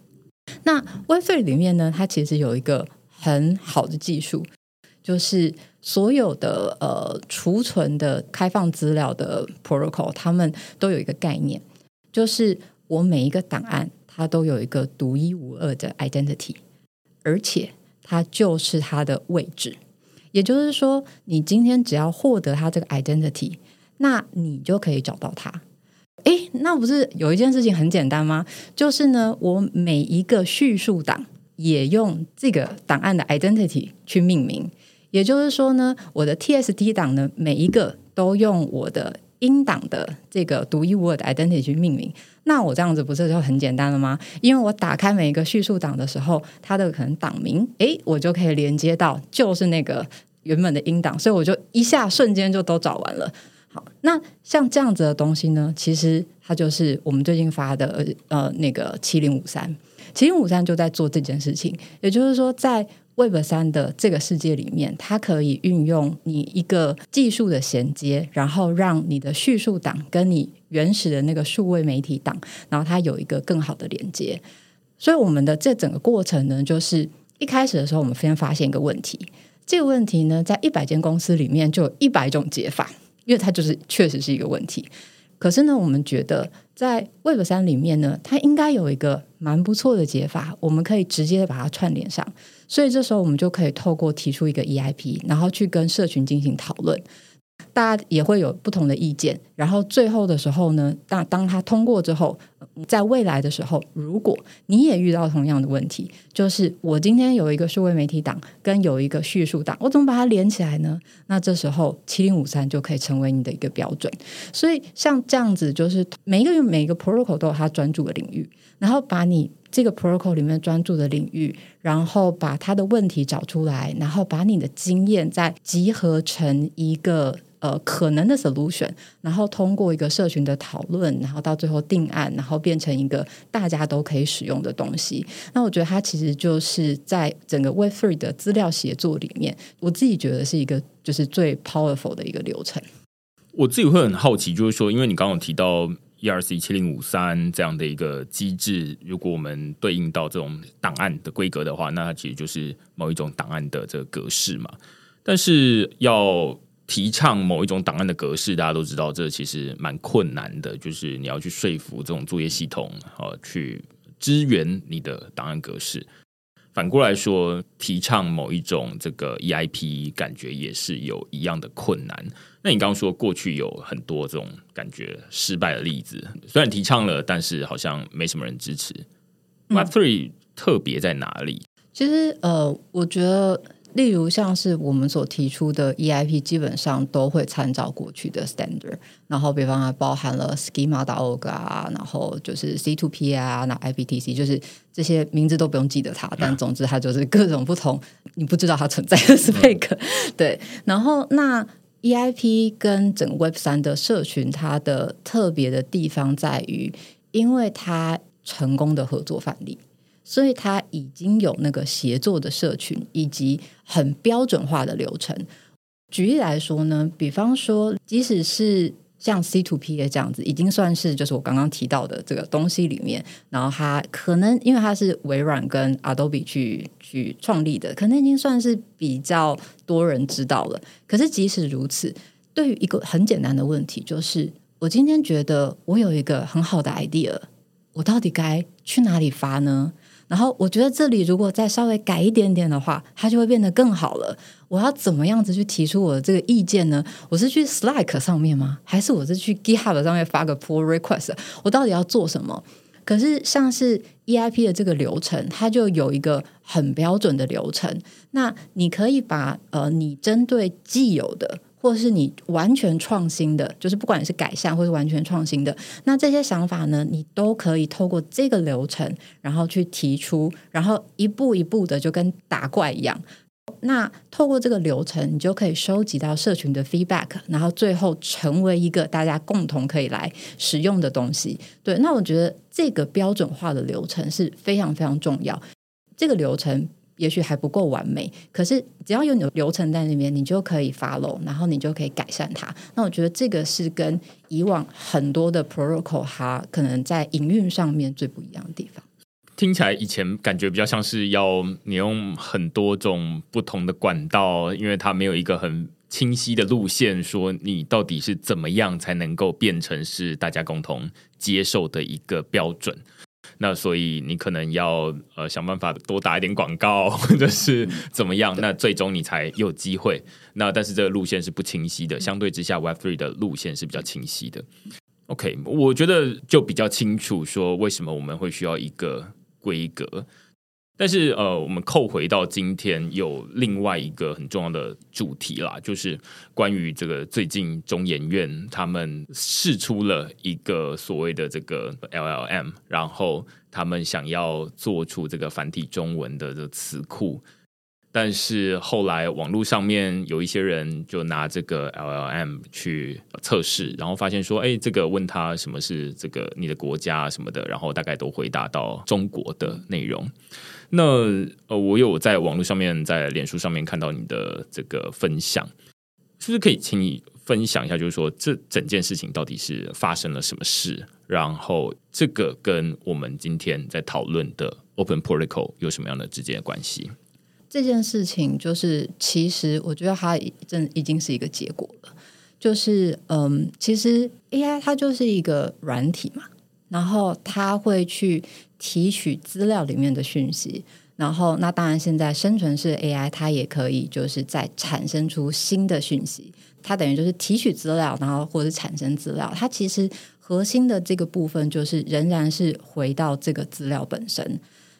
那 Web3 里面呢，它其实有一个很好的技术，就是所有的呃储存的开放资料的 protocol，他们都有一个概念，就是我每一个档案它都有一个独一无二的 identity，而且它就是它的位置。也就是说，你今天只要获得它这个 identity，那你就可以找到它。诶，那不是有一件事情很简单吗？就是呢，我每一个叙述档也用这个档案的 identity 去命名。也就是说呢，我的 TST 档呢，每一个都用我的英党的这个独一无二的 identity 去命名。那我这样子不是就很简单了吗？因为我打开每一个叙述档的时候，它的可能档名，诶，我就可以连接到就是那个原本的英档，所以我就一下瞬间就都找完了。好，那像这样子的东西呢，其实它就是我们最近发的呃那个七零五三，七零五三就在做这件事情。也就是说，在 Web 三的这个世界里面，它可以运用你一个技术的衔接，然后让你的叙述档跟你原始的那个数位媒体档，然后它有一个更好的连接。所以我们的这整个过程呢，就是一开始的时候，我们先发现一个问题，这个问题呢，在一百间公司里面就有一百种解法。因为它就是确实是一个问题，可是呢，我们觉得在 Web 三里面呢，它应该有一个蛮不错的解法，我们可以直接把它串联上，所以这时候我们就可以透过提出一个 EIP，然后去跟社群进行讨论。大家也会有不同的意见，然后最后的时候呢，当当他通过之后，在未来的时候，如果你也遇到同样的问题，就是我今天有一个数位媒体档跟有一个叙述档，我怎么把它连起来呢？那这时候七零五三就可以成为你的一个标准。所以像这样子，就是每一个每一个 protocol 都有它专注的领域，然后把你这个 protocol 里面专注的领域，然后把他的问题找出来，然后把你的经验再集合成一个。呃，可能的 solution，然后通过一个社群的讨论，然后到最后定案，然后变成一个大家都可以使用的东西。那我觉得它其实就是在整个 Web Three 的资料协作里面，我自己觉得是一个就是最 powerful 的一个流程。我自己会很好奇，就是说，因为你刚刚提到 ERC 七零五三这样的一个机制，如果我们对应到这种档案的规格的话，那它其实就是某一种档案的这个格式嘛。但是要提倡某一种档案的格式，大家都知道，这其实蛮困难的。就是你要去说服这种作业系统，呃，去支援你的档案格式。反过来说，提倡某一种这个 EIP，感觉也是有一样的困难。那你刚刚说过去有很多这种感觉失败的例子，虽然提倡了，但是好像没什么人支持。Web Three 特别在哪里？其实，呃，我觉得。例如像是我们所提出的 EIP，基本上都会参照过去的 standard，然后比方它，包含了 schema.org 啊，然后就是 C2P 啊，那 IPTC，就是这些名字都不用记得它，但总之它就是各种不同，你不知道它存在的 spec。*laughs* 对，然后那 EIP 跟整个 Web 三的社群，它的特别的地方在于，因为它成功的合作范例。所以它已经有那个协作的社群，以及很标准化的流程。举例来说呢，比方说，即使是像 C to P A 这样子，已经算是就是我刚刚提到的这个东西里面，然后它可能因为它是微软跟 Adobe 去去创立的，可能已经算是比较多人知道了。可是即使如此，对于一个很简单的问题，就是我今天觉得我有一个很好的 idea，我到底该去哪里发呢？然后我觉得这里如果再稍微改一点点的话，它就会变得更好了。我要怎么样子去提出我的这个意见呢？我是去 Slack 上面吗？还是我是去 GitHub 上面发个 pull request？我到底要做什么？可是像是 EIP 的这个流程，它就有一个很标准的流程。那你可以把呃，你针对既有的。或是你完全创新的，就是不管是改善或是完全创新的，那这些想法呢，你都可以透过这个流程，然后去提出，然后一步一步的就跟打怪一样。那透过这个流程，你就可以收集到社群的 feedback，然后最后成为一个大家共同可以来使用的东西。对，那我觉得这个标准化的流程是非常非常重要。这个流程。也许还不够完美，可是只要有你的流程在那边，你就可以发漏然后你就可以改善它。那我觉得这个是跟以往很多的 protocol 它可能在营运上面最不一样的地方。听起来以前感觉比较像是要你用很多种不同的管道，因为它没有一个很清晰的路线，说你到底是怎么样才能够变成是大家共同接受的一个标准。那所以你可能要呃想办法多打一点广告，*laughs* 或者是怎么样，那最终你才有机会。那但是这个路线是不清晰的，相对之下，Web Three 的路线是比较清晰的。OK，我觉得就比较清楚说为什么我们会需要一个规格。但是呃，我们扣回到今天有另外一个很重要的主题啦，就是关于这个最近中研院他们试出了一个所谓的这个 LLM，然后他们想要做出这个繁体中文的这个词库，但是后来网络上面有一些人就拿这个 LLM 去测试，然后发现说，哎，这个问他什么是这个你的国家什么的，然后大概都回答到中国的内容。那呃，我有在网络上面，在脸书上面看到你的这个分享，是不是可以请你分享一下？就是说，这整件事情到底是发生了什么事？然后，这个跟我们今天在讨论的 Open Protocol 有什么样的直接的关系？这件事情就是，其实我觉得它真已经是一个结果了。就是，嗯，其实 AI 它就是一个软体嘛，然后它会去。提取资料里面的讯息，然后那当然现在生成式 AI 它也可以就是再产生出新的讯息，它等于就是提取资料，然后或者产生资料，它其实核心的这个部分就是仍然是回到这个资料本身。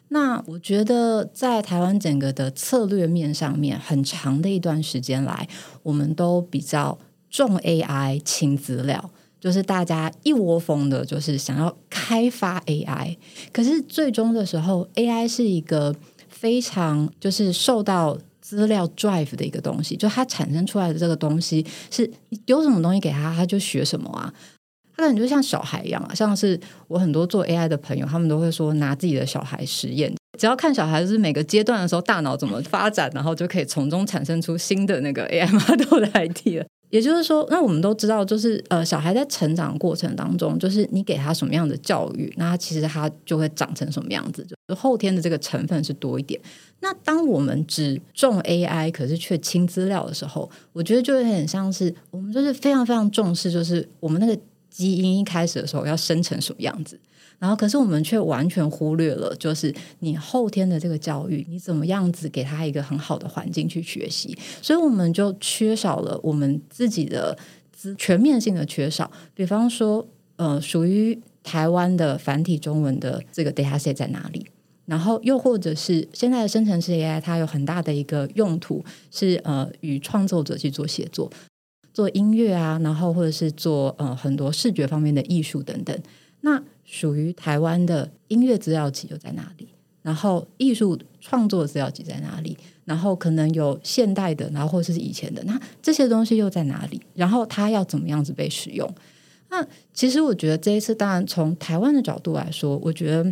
那我觉得在台湾整个的策略面上面，很长的一段时间来，我们都比较重 AI 轻资料。就是大家一窝蜂的，就是想要开发 AI，可是最终的时候，AI 是一个非常就是受到资料 drive 的一个东西，就它产生出来的这个东西，是你丢什么东西给他，他就学什么啊。它可能就像小孩一样啊，像是我很多做 AI 的朋友，他们都会说拿自己的小孩实验，只要看小孩子每个阶段的时候大脑怎么发展，然后就可以从中产生出新的那个 AI model 的 idea。也就是说，那我们都知道，就是呃，小孩在成长过程当中，就是你给他什么样的教育，那他其实他就会长成什么样子，就后天的这个成分是多一点。那当我们只重 AI，可是却轻资料的时候，我觉得就有点像是我们就是非常非常重视，就是我们那个基因一开始的时候要生成什么样子。然后，可是我们却完全忽略了，就是你后天的这个教育，你怎么样子给他一个很好的环境去学习，所以我们就缺少了我们自己的资全面性的缺少。比方说，呃，属于台湾的繁体中文的这个 data set 在哪里？然后又或者是现在的生成式 AI，它有很大的一个用途是呃与创作者去做协作，做音乐啊，然后或者是做呃很多视觉方面的艺术等等。那属于台湾的音乐资料集又在哪里？然后艺术创作资料集在哪里？然后可能有现代的，然后或者是以前的，那这些东西又在哪里？然后它要怎么样子被使用？那其实我觉得这一次，当然从台湾的角度来说，我觉得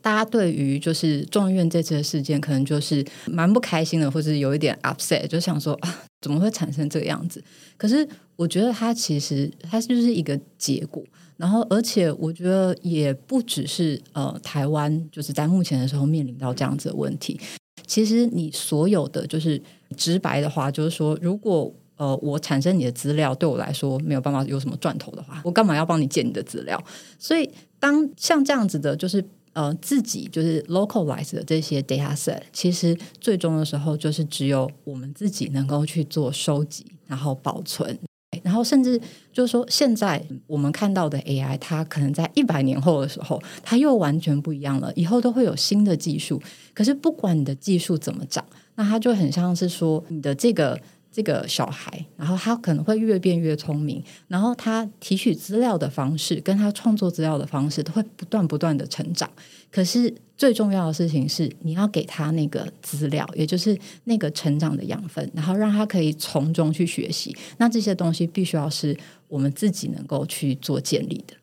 大家对于就是众议院这次的事件，可能就是蛮不开心的，或者有一点 upset，就想说啊，怎么会产生这个样子？可是我觉得它其实它就是一个结果。然后，而且我觉得也不只是呃，台湾就是在目前的时候面临到这样子的问题。其实你所有的就是直白的话，就是说，如果呃我产生你的资料对我来说没有办法有什么赚头的话，我干嘛要帮你建你的资料？所以，当像这样子的，就是呃自己就是 localize 的这些 data set，其实最终的时候就是只有我们自己能够去做收集，然后保存。然后，甚至就是说，现在我们看到的 AI，它可能在一百年后的时候，它又完全不一样了。以后都会有新的技术。可是，不管你的技术怎么长，那它就很像是说，你的这个这个小孩，然后他可能会越变越聪明，然后他提取资料的方式，跟他创作资料的方式，都会不断不断的成长。可是最重要的事情是，你要给他那个资料，也就是那个成长的养分，然后让他可以从中去学习。那这些东西必须要是我们自己能够去做建立的。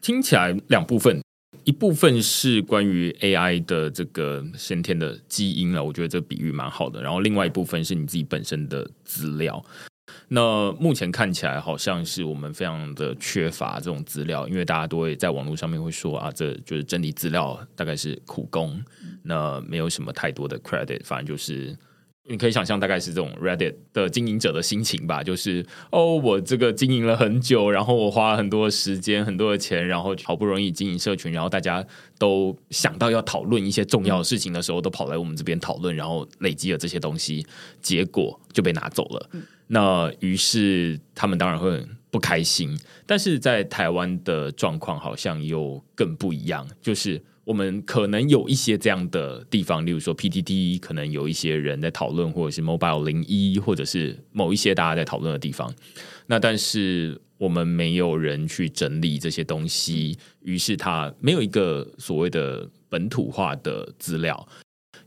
听起来两部分，一部分是关于 AI 的这个先天的基因了，我觉得这比喻蛮好的。然后另外一部分是你自己本身的资料。那目前看起来好像是我们非常的缺乏这种资料，因为大家都会在网络上面会说啊，这就是整理资料大概是苦工，那没有什么太多的 credit，反正就是。你可以想象，大概是这种 Reddit 的经营者的心情吧，就是哦，我这个经营了很久，然后我花了很多时间、很多的钱，然后好不容易经营社群，然后大家都想到要讨论一些重要的事情的时候，都跑来我们这边讨论，然后累积了这些东西，结果就被拿走了。那于是他们当然会很不开心，但是在台湾的状况好像又更不一样，就是。我们可能有一些这样的地方，例如说 PTT，可能有一些人在讨论，或者是 Mobile 零一，或者是某一些大家在讨论的地方。那但是我们没有人去整理这些东西，于是它没有一个所谓的本土化的资料。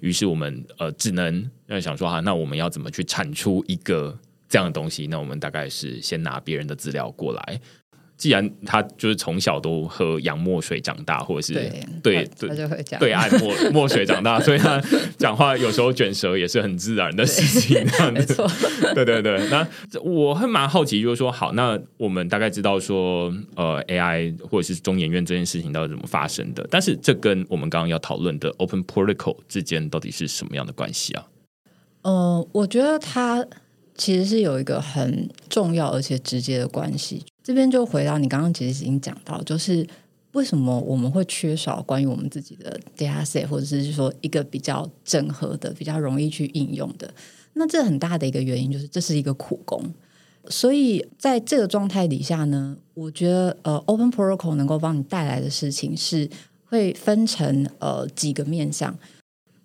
于是我们呃只能要想说哈，那我们要怎么去产出一个这样的东西？那我们大概是先拿别人的资料过来。既然他就是从小都喝洋墨水长大，或者是对对他就会讲对爱墨 *laughs* 墨水长大，所以他讲话有时候卷舌也是很自然的事情。*laughs* 没错，*laughs* 对对对。那我会蛮好奇，就是说，好，那我们大概知道说，呃，AI 或者是中研院这件事情到底怎么发生的？但是这跟我们刚刚要讨论的 Open Protocol 之间到底是什么样的关系啊？嗯，我觉得它其实是有一个很重要而且直接的关系。这边就回到你刚刚其实已经讲到，就是为什么我们会缺少关于我们自己的 data 或者是说一个比较整合的、比较容易去应用的。那这很大的一个原因就是这是一个苦工。所以在这个状态底下呢，我觉得呃，Open Protocol 能够帮你带来的事情是会分成呃几个面向。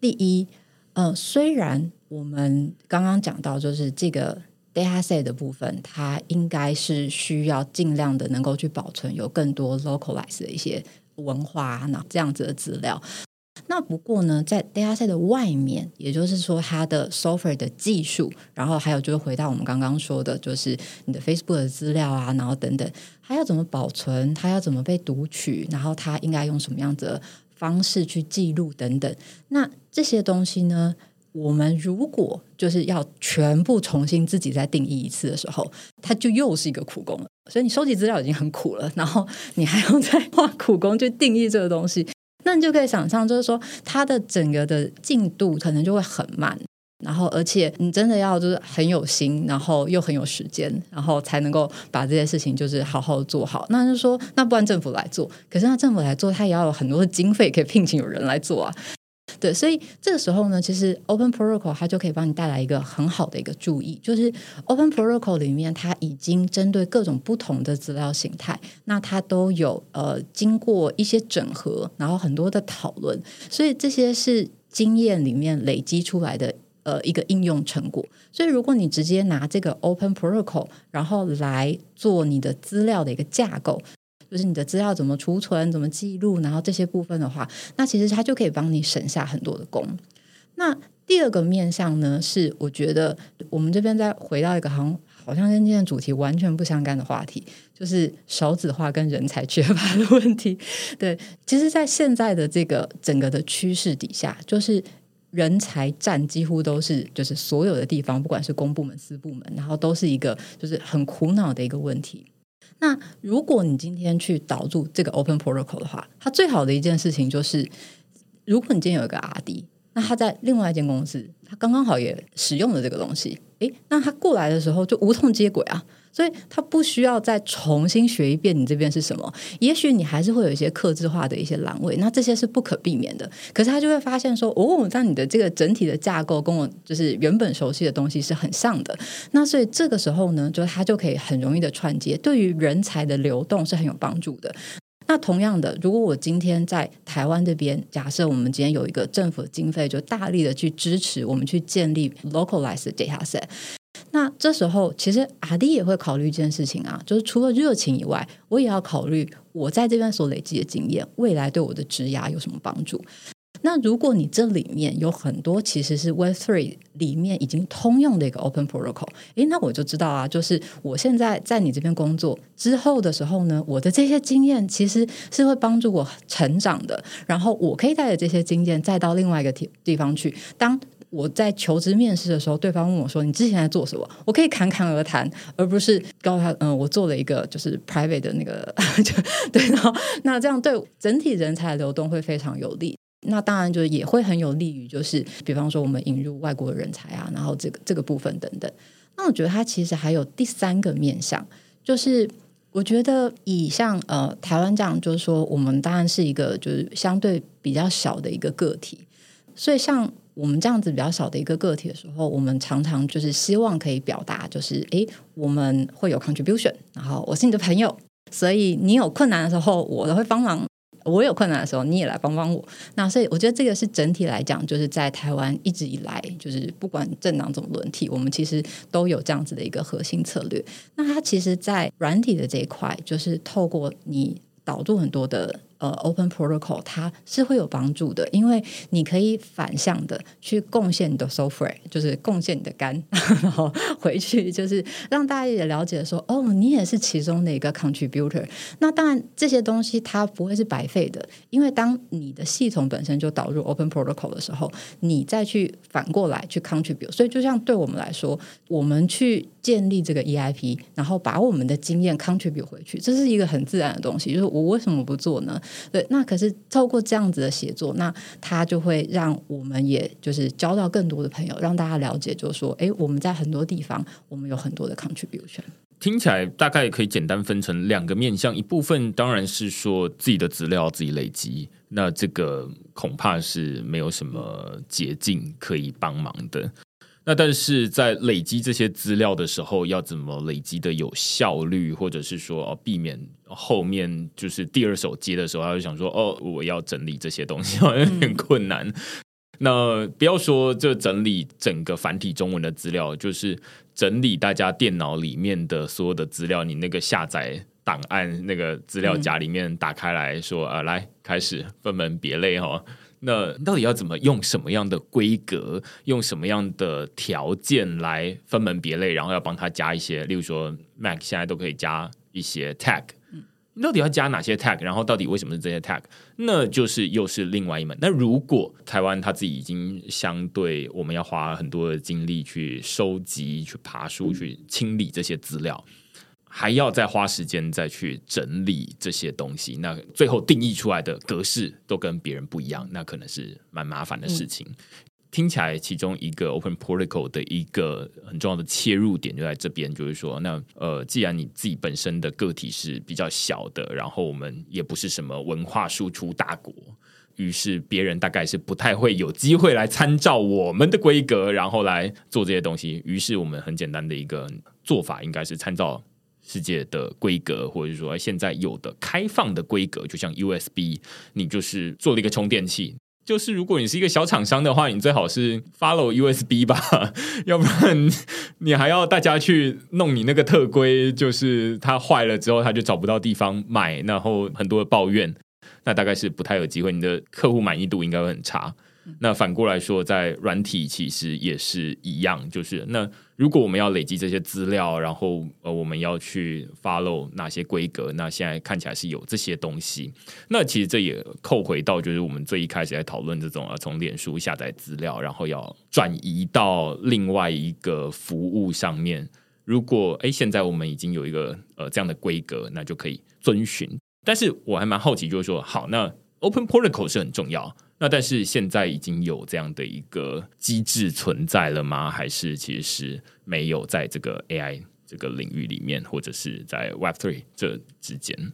第一，呃，虽然我们刚刚讲到就是这个。Data set 的部分，它应该是需要尽量的能够去保存有更多 localize 的一些文化那这样子的资料。那不过呢，在 data set 的外面，也就是说它的 software 的技术，然后还有就是回到我们刚刚说的，就是你的 Facebook 的资料啊，然后等等，它要怎么保存，它要怎么被读取，然后它应该用什么样子的方式去记录等等。那这些东西呢？我们如果就是要全部重新自己再定义一次的时候，它就又是一个苦工了。所以你收集资料已经很苦了，然后你还要再花苦工去定义这个东西，那你就可以想象，就是说它的整个的进度可能就会很慢。然后，而且你真的要就是很有心，然后又很有时间，然后才能够把这些事情就是好好做好。那就说，那不然政府来做，可是那政府来做，它也要有很多的经费可以聘请有人来做啊。对，所以这个时候呢，其实 Open Protocol 它就可以帮你带来一个很好的一个注意，就是 Open Protocol 里面它已经针对各种不同的资料形态，那它都有呃经过一些整合，然后很多的讨论，所以这些是经验里面累积出来的呃一个应用成果。所以如果你直接拿这个 Open Protocol，然后来做你的资料的一个架构。就是你的资料怎么储存、怎么记录，然后这些部分的话，那其实它就可以帮你省下很多的工。那第二个面向呢，是我觉得我们这边再回到一个好像好像跟今天主题完全不相干的话题，*laughs* 就是少子化跟人才缺乏的问题。对，其实，在现在的这个整个的趋势底下，就是人才占几乎都是就是所有的地方，不管是公部门、私部门，然后都是一个就是很苦恼的一个问题。那如果你今天去导入这个 Open Protocol 的话，它最好的一件事情就是，如果你今天有一个 RD，那他在另外一间公司，他刚刚好也使用了这个东西，诶，那他过来的时候就无痛接轨啊。所以他不需要再重新学一遍你这边是什么，也许你还是会有一些克制化的一些栏位，那这些是不可避免的。可是他就会发现说，哦，那你的这个整体的架构跟我就是原本熟悉的东西是很像的。那所以这个时候呢，就他就可以很容易的串接，对于人才的流动是很有帮助的。那同样的，如果我今天在台湾这边，假设我们今天有一个政府经费，就大力的去支持我们去建立 localized data set。那这时候，其实阿弟也会考虑一件事情啊，就是除了热情以外，我也要考虑我在这边所累积的经验，未来对我的职涯有什么帮助。那如果你这里面有很多其实是 Web Three 里面已经通用的一个 Open Protocol，诶，那我就知道啊，就是我现在在你这边工作之后的时候呢，我的这些经验其实是会帮助我成长的，然后我可以带着这些经验再到另外一个地地方去。当我在求职面试的时候，对方问我说：“你之前在做什么？”我可以侃侃而谈，而不是告诉他：“嗯，我做了一个就是 private 的那个。*laughs* ”就对，然后那这样对整体人才流动会非常有利。那当然就是也会很有利于，就是比方说我们引入外国人才啊，然后这个这个部分等等。那我觉得它其实还有第三个面向，就是我觉得以像呃台湾这样，就是说我们当然是一个就是相对比较小的一个个体，所以像我们这样子比较小的一个个体的时候，我们常常就是希望可以表达，就是诶我们会有 contribution，然后我是你的朋友，所以你有困难的时候，我都会帮忙。我有困难的时候，你也来帮帮我。那所以我觉得这个是整体来讲，就是在台湾一直以来，就是不管政党怎么轮替，我们其实都有这样子的一个核心策略。那它其实，在软体的这一块，就是透过你导入很多的。呃，Open Protocol 它是会有帮助的，因为你可以反向的去贡献你的 software，就是贡献你的肝，*laughs* 然后回去就是让大家也了解说，哦，你也是其中的一个 contributor。那当然这些东西它不会是白费的，因为当你的系统本身就导入 Open Protocol 的时候，你再去反过来去 contribute。所以就像对我们来说，我们去建立这个 EIP，然后把我们的经验 contribute 回去，这是一个很自然的东西。就是我为什么不做呢？对，那可是透过这样子的写作，那他就会让我们也就是交到更多的朋友，让大家了解，就是说，哎，我们在很多地方，我们有很多的 contribution。听起来大概可以简单分成两个面向，一部分当然是说自己的资料自己累积，那这个恐怕是没有什么捷径可以帮忙的。那但是在累积这些资料的时候，要怎么累积的有效率，或者是说避免后面就是第二手接的时候，他就想说哦，我要整理这些东西，*laughs* 好像有点困难。那不要说这整理整个繁体中文的资料，就是整理大家电脑里面的所有的资料，你那个下载档案那个资料夹里面打开来说啊，来开始分门别类哈。那到底要怎么用什么样的规格，用什么样的条件来分门别类，然后要帮他加一些，例如说 Mac 现在都可以加一些 tag，你到底要加哪些 tag？然后到底为什么是这些 tag？那就是又是另外一门。那如果台湾他自己已经相对，我们要花很多的精力去收集、去爬书、去清理这些资料。还要再花时间再去整理这些东西，那最后定义出来的格式都跟别人不一样，那可能是蛮麻烦的事情。听起来，其中一个 Open Protocol 的一个很重要的切入点就在这边，就是说，那呃，既然你自己本身的个体是比较小的，然后我们也不是什么文化输出大国，于是别人大概是不太会有机会来参照我们的规格，然后来做这些东西。于是我们很简单的一个做法，应该是参照。世界的规格，或者说现在有的开放的规格，就像 USB，你就是做了一个充电器。就是如果你是一个小厂商的话，你最好是 follow USB 吧，*laughs* 要不然你还要大家去弄你那个特规，就是它坏了之后，他就找不到地方买，然后很多抱怨，那大概是不太有机会，你的客户满意度应该会很差。那反过来说，在软体其实也是一样，就是那如果我们要累积这些资料，然后呃我们要去 follow 哪些规格，那现在看起来是有这些东西。那其实这也扣回到就是我们最一开始在讨论这种啊，从脸书下载资料，然后要转移到另外一个服务上面。如果哎现在我们已经有一个呃这样的规格，那就可以遵循。但是我还蛮好奇，就是说好，那 Open Protocol 是很重要。那但是现在已经有这样的一个机制存在了吗？还是其实是没有在这个 AI 这个领域里面，或者是在 Web Three 这之间？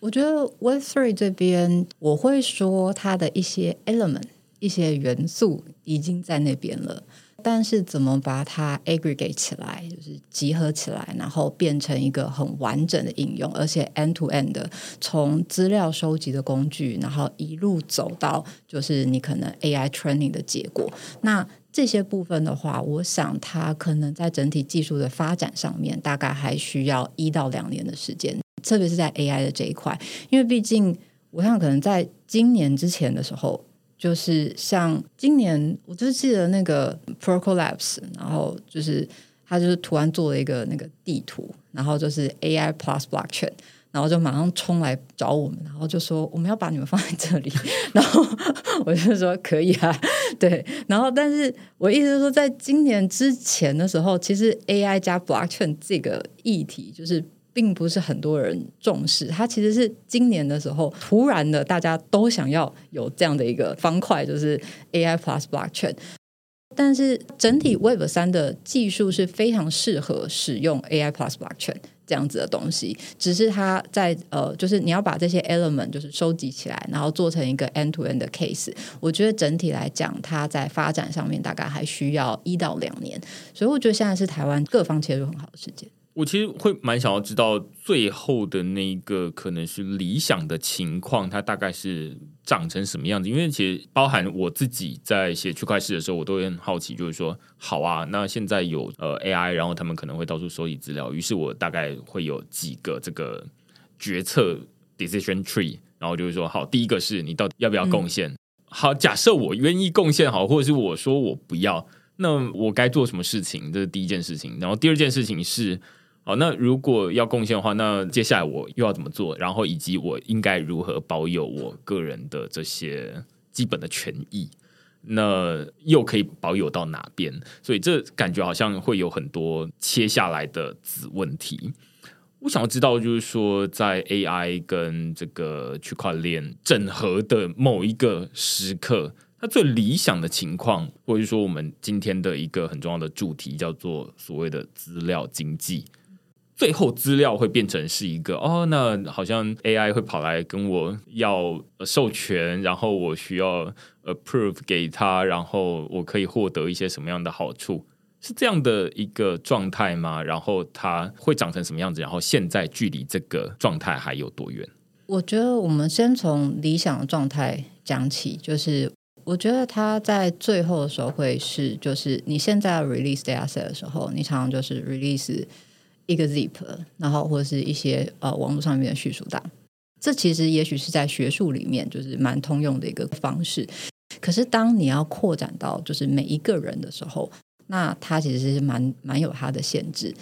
我觉得 Web Three 这边，我会说它的一些 element、一些元素已经在那边了。但是怎么把它 aggregate 起来，就是集合起来，然后变成一个很完整的应用，而且 end to end 的，从资料收集的工具，然后一路走到就是你可能 AI training 的结果。那这些部分的话，我想它可能在整体技术的发展上面，大概还需要一到两年的时间，特别是在 AI 的这一块，因为毕竟我想可能在今年之前的时候。就是像今年，我就记得那个 Protocol Labs，然后就是他就是突然做了一个那个地图，然后就是 AI Plus Blockchain。然后就马上冲来找我们，然后就说我们要把你们放在这里，*laughs* 然后我就说可以啊，对。然后，但是我意思是说，在今年之前的时候，其实 AI 加 Blockchain 这个议题就是并不是很多人重视，它其实是今年的时候突然的，大家都想要有这样的一个方块，就是 AI Plus Blockchain。但是整体 Web 三的技术是非常适合使用 AI Plus Blockchain。这样子的东西，只是它在呃，就是你要把这些 element 就是收集起来，然后做成一个 end to end 的 case。我觉得整体来讲，它在发展上面大概还需要一到两年，所以我觉得现在是台湾各方切入很好的时间。我其实会蛮想要知道最后的那一个可能是理想的情况，它大概是长成什么样子？因为其实包含我自己在写区块链的时候，我都会很好奇，就是说，好啊，那现在有呃 AI，然后他们可能会到处收集资料，于是我大概会有几个这个决策 decision tree，然后就是说，好，第一个是你到底要不要贡献？好，假设我愿意贡献，好，或者是我说我不要，那我该做什么事情？这是第一件事情。然后第二件事情是。好，那如果要贡献的话，那接下来我又要怎么做？然后以及我应该如何保有我个人的这些基本的权益？那又可以保有到哪边？所以这感觉好像会有很多切下来的子问题。我想要知道，就是说，在 AI 跟这个区块链整合的某一个时刻，它最理想的情况，或者说我们今天的一个很重要的主题，叫做所谓的资料经济。最后资料会变成是一个哦，那好像 AI 会跑来跟我要授权，然后我需要 approve 给他，然后我可以获得一些什么样的好处？是这样的一个状态吗？然后它会长成什么样子？然后现在距离这个状态还有多远？我觉得我们先从理想的状态讲起，就是我觉得它在最后的时候会是，就是你现在 release dataset 的时候，你常常就是 release。一个 zip，然后或者是一些呃网络上面的叙述档，这其实也许是在学术里面就是蛮通用的一个方式。可是当你要扩展到就是每一个人的时候，那它其实是蛮蛮有它的限制。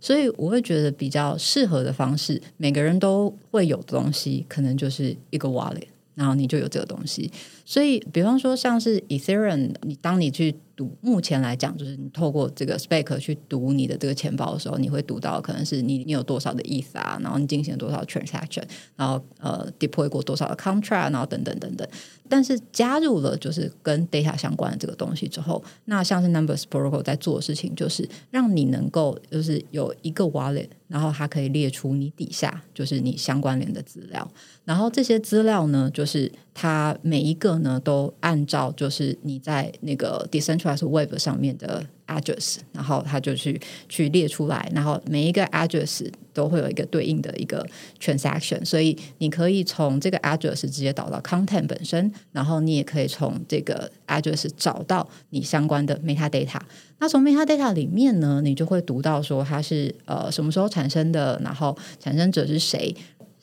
所以我会觉得比较适合的方式，每个人都会有的东西，可能就是一个 wallet，然后你就有这个东西。所以，比方说像是 Ethereum，你当你去读。目前来讲，就是你透过这个 spec 去读你的这个钱包的时候，你会读到可能是你你有多少的 ETH 啊，然后你进行了多少 transaction，然后呃 deploy 过多少的 contract，然后等等等等。但是加入了就是跟 data 相关的这个东西之后，那像是 Numbers Protocol 在做的事情，就是让你能够就是有一个 wallet，然后它可以列出你底下就是你相关联的资料，然后这些资料呢，就是它每一个呢都按照就是你在那个 decentralized web 上面的。address，然后它就去去列出来，然后每一个 address 都会有一个对应的一个 transaction，所以你可以从这个 address 直接导到 content 本身，然后你也可以从这个 address 找到你相关的 metadata。那从 metadata 里面呢，你就会读到说它是呃什么时候产生的，然后产生者是谁。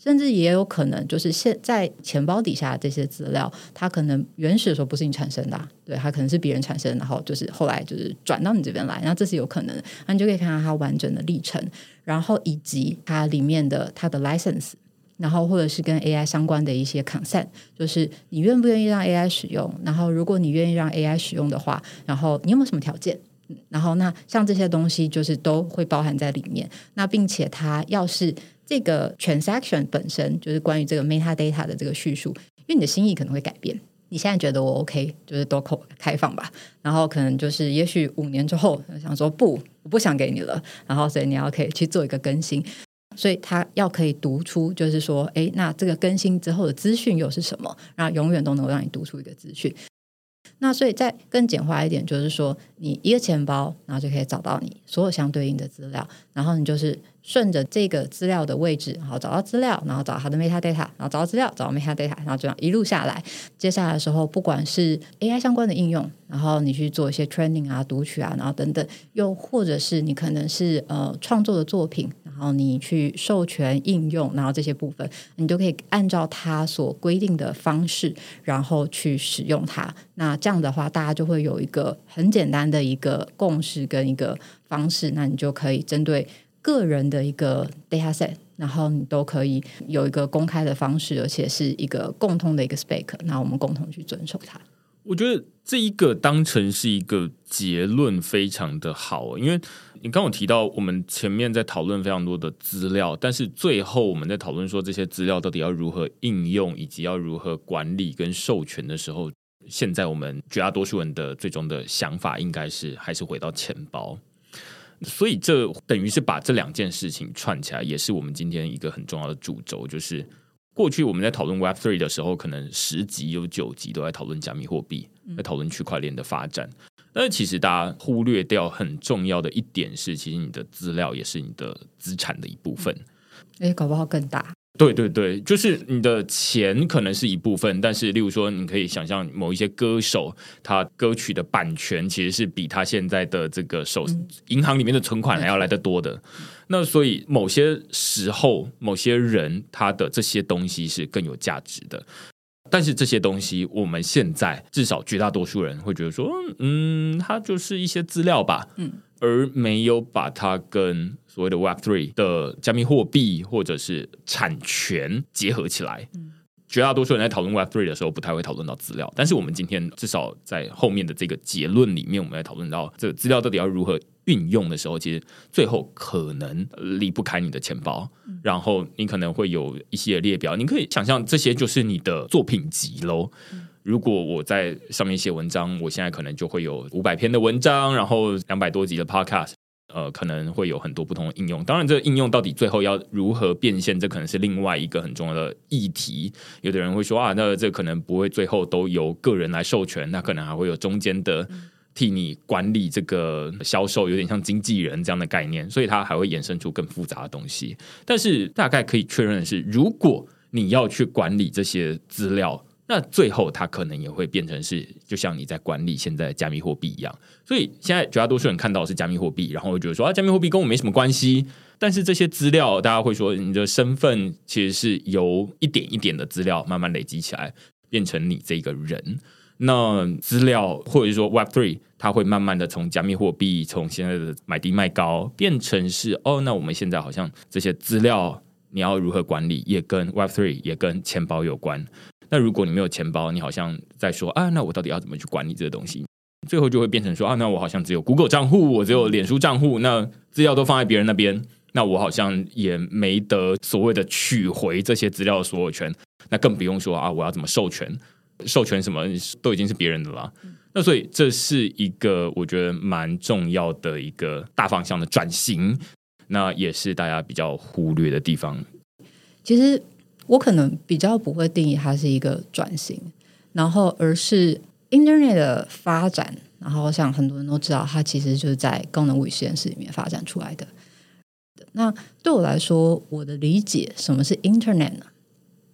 甚至也有可能，就是现在钱包底下这些资料，它可能原始的时候不是你产生的，对，它可能是别人产生，然后就是后来就是转到你这边来，那这是有可能，那你就可以看到它完整的历程，然后以及它里面的它的 license，然后或者是跟 AI 相关的一些 consent，就是你愿不愿意让 AI 使用，然后如果你愿意让 AI 使用的话，然后你有没有什么条件？然后那像这些东西就是都会包含在里面，那并且它要是。这个 transaction 本身就是关于这个 metadata 的这个叙述，因为你的心意可能会改变。你现在觉得我 OK，就是多口开放吧，然后可能就是也许五年之后想说不，我不想给你了，然后所以你要可以去做一个更新，所以他要可以读出，就是说，哎，那这个更新之后的资讯又是什么？然后永远都能够让你读出一个资讯。那所以再更简化一点，就是说，你一个钱包，然后就可以找到你所有相对应的资料，然后你就是顺着这个资料的位置，然后找到资料，然后找到它的 metadata，然后找到资料，找到 metadata，然后这样一路下来，接下来的时候，不管是 AI 相关的应用，然后你去做一些 training 啊、读取啊，然后等等，又或者是你可能是呃创作的作品。然后你去授权应用，然后这些部分你都可以按照它所规定的方式，然后去使用它。那这样的话，大家就会有一个很简单的一个共识跟一个方式，那你就可以针对个人的一个 data set，然后你都可以有一个公开的方式，而且是一个共通的一个 spec，那我们共同去遵守它。我觉得这一个当成是一个结论，非常的好，因为你刚有提到，我们前面在讨论非常多的资料，但是最后我们在讨论说这些资料到底要如何应用，以及要如何管理跟授权的时候，现在我们绝大多数人的最终的想法应该是还是回到钱包，所以这等于是把这两件事情串起来，也是我们今天一个很重要的主轴，就是。过去我们在讨论 Web Three 的时候，可能十集有九集都在讨论加密货币，在讨论区块链的发展。但是其实大家忽略掉很重要的一点是，其实你的资料也是你的资产的一部分。哎，搞不好更大。对对对，就是你的钱可能是一部分，但是例如说，你可以想象某一些歌手，他歌曲的版权其实是比他现在的这个手银行里面的存款还要来得多的。那所以某些时候，某些人他的这些东西是更有价值的。但是这些东西，我们现在至少绝大多数人会觉得说，嗯，它就是一些资料吧，嗯，而没有把它跟所谓的 Web Three 的加密货币或者是产权结合起来。绝大多数人在讨论 Web Three 的时候，不太会讨论到资料。但是我们今天至少在后面的这个结论里面，我们在讨论到这个资料到底要如何运用的时候，其实最后可能离不开你的钱包。然后你可能会有一些列表，你可以想象这些就是你的作品集喽。如果我在上面写文章，我现在可能就会有五百篇的文章，然后两百多集的 Podcast。呃，可能会有很多不同的应用。当然，这个应用到底最后要如何变现，这可能是另外一个很重要的议题。有的人会说啊，那这可能不会最后都由个人来授权，那可能还会有中间的替你管理这个销售，有点像经纪人这样的概念。所以它还会衍生出更复杂的东西。但是大概可以确认的是，如果你要去管理这些资料。那最后，它可能也会变成是，就像你在管理现在加密货币一样。所以现在绝大多数人看到是加密货币，然后会觉得说啊，加密货币跟我没什么关系。但是这些资料，大家会说你的身份其实是由一点一点的资料慢慢累积起来，变成你这个人。那资料或者说 Web Three，它会慢慢的从加密货币，从现在的买低卖高，变成是哦，那我们现在好像这些资料你要如何管理，也跟 Web Three 也跟钱包有关。那如果你没有钱包，你好像在说啊，那我到底要怎么去管理这个东西？最后就会变成说啊，那我好像只有 Google 账户，我只有脸书账户，那资料都放在别人那边，那我好像也没得所谓的取回这些资料的所有权。那更不用说啊，我要怎么授权？授权什么都已经是别人的了。那所以这是一个我觉得蛮重要的一个大方向的转型，那也是大家比较忽略的地方。其实。我可能比较不会定义它是一个转型，然后而是 Internet 的发展，然后像很多人都知道，它其实就是在功能物理实验室里面发展出来的。那对我来说，我的理解，什么是 Internet 呢？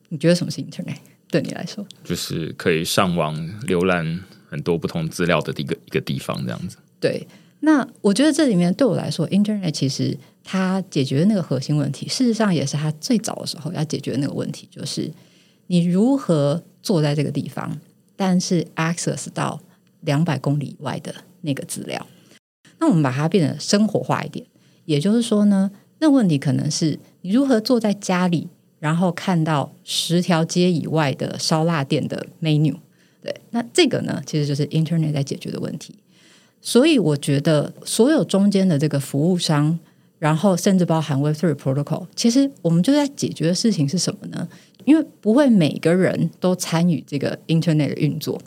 你觉得什么是 Internet？对你来说，就是可以上网浏览很多不同资料的一个一个地方，这样子。对。那我觉得这里面对我来说，Internet 其实它解决的那个核心问题，事实上也是它最早的时候要解决的那个问题，就是你如何坐在这个地方，但是 access 到两百公里以外的那个资料。那我们把它变得生活化一点，也就是说呢，那问题可能是你如何坐在家里，然后看到十条街以外的烧腊店的 menu。对，那这个呢，其实就是 Internet 在解决的问题。所以我觉得，所有中间的这个服务商，然后甚至包含 Web Three Protocol，其实我们就在解决的事情是什么呢？因为不会每个人都参与这个 Internet 的运作，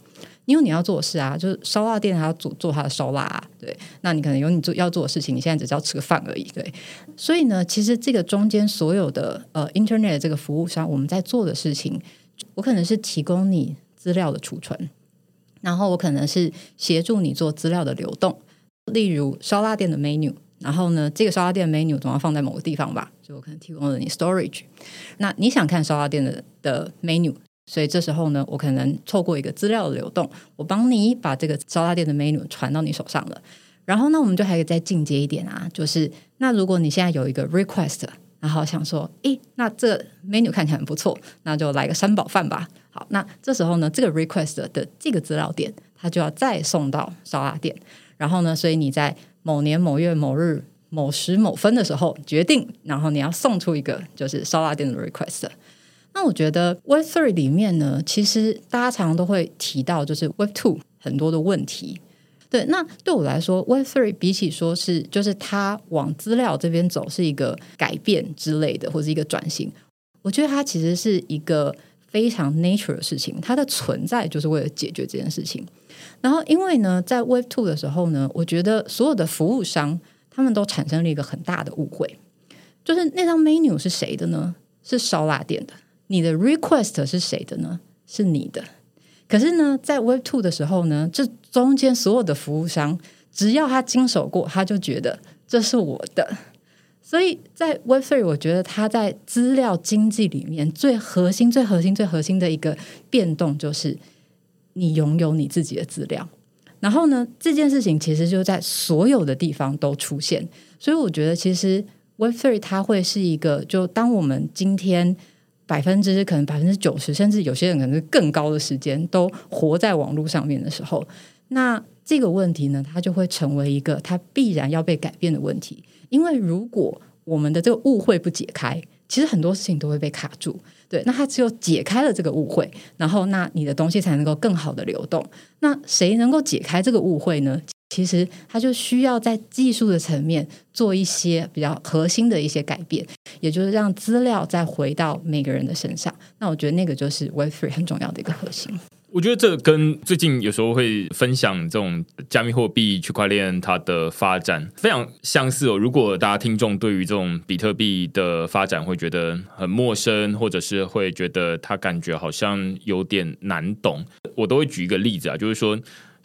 因为你要做的事啊，就是烧腊店还要做做他的烧腊，啊，对，那你可能有你做要做的事情，你现在只是要吃个饭而已，对。所以呢，其实这个中间所有的呃 Internet 这个服务商，我们在做的事情，我可能是提供你资料的储存。然后我可能是协助你做资料的流动，例如烧腊店的 menu，然后呢，这个烧腊店的 menu 总要放在某个地方吧，就我可能提供了你 storage。那你想看烧腊店的的 menu，所以这时候呢，我可能透过一个资料的流动，我帮你把这个烧腊店的 menu 传到你手上了。然后呢，我们就还可以再进阶一点啊，就是那如果你现在有一个 request，然后想说，诶，那这 menu 看起来很不错，那就来个三宝饭吧。好，那这时候呢，这个 request 的这个资料点，它就要再送到烧腊店。然后呢，所以你在某年某月某日某时某分的时候决定，然后你要送出一个就是烧腊店的 request。那我觉得 Web Three 里面呢，其实大家常常都会提到，就是 Web Two 很多的问题。对，那对我来说，Web Three 比起说是就是它往资料这边走是一个改变之类的，或者一个转型，我觉得它其实是一个非常 nature 的事情，它的存在就是为了解决这件事情。然后，因为呢，在 Web Two 的时候呢，我觉得所有的服务商他们都产生了一个很大的误会，就是那张 menu 是谁的呢？是烧腊店的。你的 request 是谁的呢？是你的。可是呢，在 Web Two 的时候呢，这中间所有的服务商，只要他经手过，他就觉得这是我的。所以在 Web Three，我觉得它在资料经济里面最核心、最核心、最核心的一个变动，就是你拥有你自己的资料。然后呢，这件事情其实就在所有的地方都出现。所以我觉得，其实 Web Three 它会是一个，就当我们今天。百分之可能百分之九十，甚至有些人可能是更高的时间都活在网络上面的时候，那这个问题呢，它就会成为一个它必然要被改变的问题。因为如果我们的这个误会不解开，其实很多事情都会被卡住。对，那它只有解开了这个误会，然后那你的东西才能够更好的流动。那谁能够解开这个误会呢？其实它就需要在技术的层面做一些比较核心的一些改变，也就是让资料再回到每个人的身上。那我觉得那个就是 Web Three 很重要的一个核心。我觉得这跟最近有时候会分享这种加密货币、区块链它的发展非常相似哦。如果大家听众对于这种比特币的发展会觉得很陌生，或者是会觉得它感觉好像有点难懂，我都会举一个例子啊，就是说。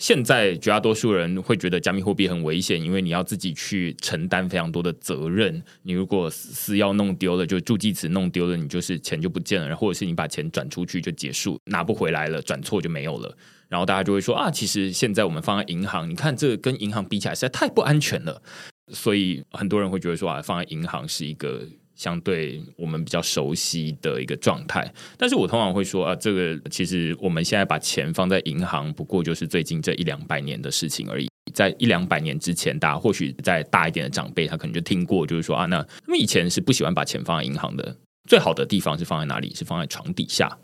现在绝大多数人会觉得加密货币很危险，因为你要自己去承担非常多的责任。你如果私钥弄丢了，就助记词弄丢了，你就是钱就不见了，或者是你把钱转出去就结束，拿不回来了，转错就没有了。然后大家就会说啊，其实现在我们放在银行，你看这个跟银行比起来实在太不安全了。所以很多人会觉得说啊，放在银行是一个。相对我们比较熟悉的一个状态，但是我通常会说啊，这个其实我们现在把钱放在银行，不过就是最近这一两百年的事情而已。在一两百年之前，大家或许在大一点的长辈，他可能就听过，就是说啊，那他们以前是不喜欢把钱放在银行的，最好的地方是放在哪里？是放在床底下。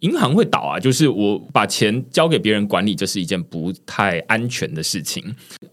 银行会倒啊，就是我把钱交给别人管理，这是一件不太安全的事情。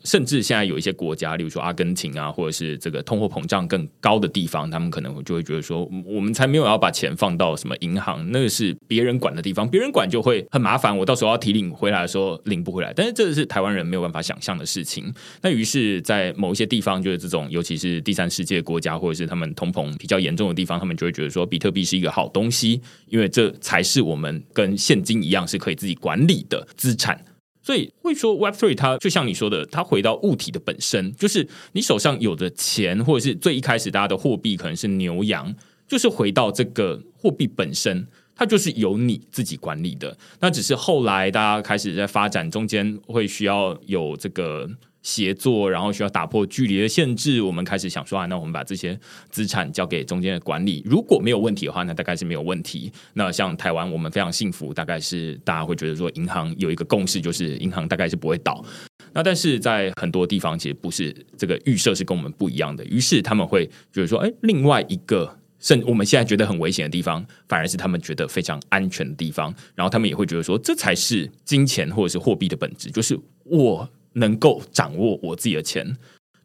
甚至现在有一些国家，例如说阿根廷啊，或者是这个通货膨胀更高的地方，他们可能就会觉得说，我们才没有要把钱放到什么银行，那个是别人管的地方，别人管就会很麻烦。我到时候要提领回来的时候领不回来，但是这是台湾人没有办法想象的事情。那于是，在某一些地方，就是这种，尤其是第三世界国家，或者是他们通膨比较严重的地方，他们就会觉得说，比特币是一个好东西，因为这才是我我们跟现金一样是可以自己管理的资产。所以会说 Web Three，它就像你说的，它回到物体的本身，就是你手上有的钱，或者是最一开始大家的货币可能是牛羊，就是回到这个货币本身，它就是由你自己管理的。那只是后来大家开始在发展中间，会需要有这个。协作，然后需要打破距离的限制。我们开始想说啊，那我们把这些资产交给中间的管理，如果没有问题的话，那大概是没有问题。那像台湾，我们非常幸福，大概是大家会觉得说，银行有一个共识，就是银行大概是不会倒。那但是在很多地方，其实不是这个预设是跟我们不一样的。于是他们会觉得说，哎，另外一个甚我们现在觉得很危险的地方，反而是他们觉得非常安全的地方。然后他们也会觉得说，这才是金钱或者是货币的本质，就是我。能够掌握我自己的钱，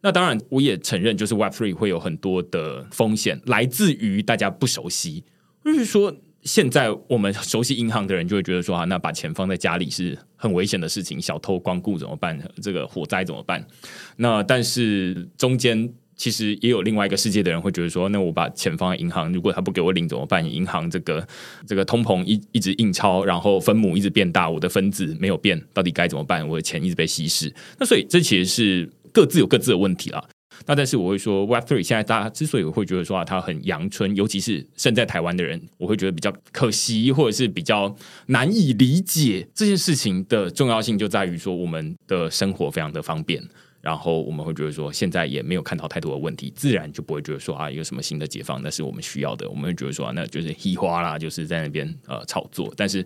那当然我也承认，就是 Web Three 会有很多的风险，来自于大家不熟悉。就是说，现在我们熟悉银行的人就会觉得说啊，那把钱放在家里是很危险的事情，小偷光顾怎么办？这个火灾怎么办？那但是中间。其实也有另外一个世界的人会觉得说，那我把钱放在银行，如果他不给我领怎么办？银行这个这个通膨一一直印钞，然后分母一直变大，我的分子没有变，到底该怎么办？我的钱一直被稀释。那所以这其实是各自有各自的问题了。那但是我会说，Web Three 现在大家之所以会觉得说它很阳春，尤其是身在台湾的人，我会觉得比较可惜，或者是比较难以理解这件事情的重要性，就在于说我们的生活非常的方便。然后我们会觉得说，现在也没有看到太多的问题，自然就不会觉得说啊，有什么新的解放那是我们需要的。我们会觉得说，啊、那就是 *laughs* 黑花啦，就是在那边呃炒作。但是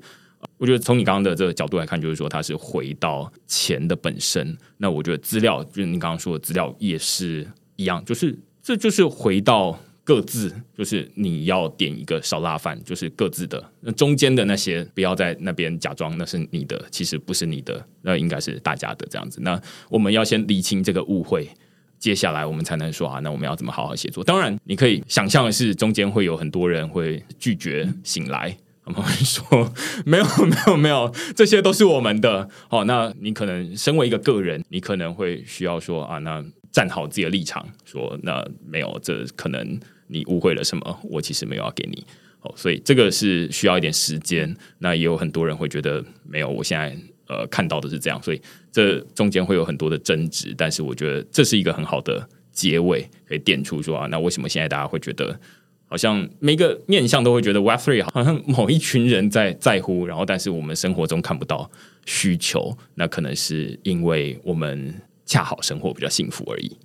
我觉得从你刚刚的这个角度来看，就是说它是回到钱的本身。那我觉得资料，就是你刚刚说的资料也是一样，就是这就是回到。各自就是你要点一个烧腊饭，就是各自的。那中间的那些不要在那边假装那是你的，其实不是你的，那应该是大家的这样子。那我们要先理清这个误会，接下来我们才能说啊，那我们要怎么好好协作？当然，你可以想象的是，中间会有很多人会拒绝醒来，我们会说没有没有没有，这些都是我们的。好，那你可能身为一个个人，你可能会需要说啊，那站好自己的立场，说那没有，这可能。你误会了什么？我其实没有要给你哦，所以这个是需要一点时间。那也有很多人会觉得没有，我现在呃看到的是这样，所以这中间会有很多的争执。但是我觉得这是一个很好的结尾，可以点出说啊，那为什么现在大家会觉得好像每个面向都会觉得 Web Three 好像某一群人在在乎，然后但是我们生活中看不到需求，那可能是因为我们恰好生活比较幸福而已。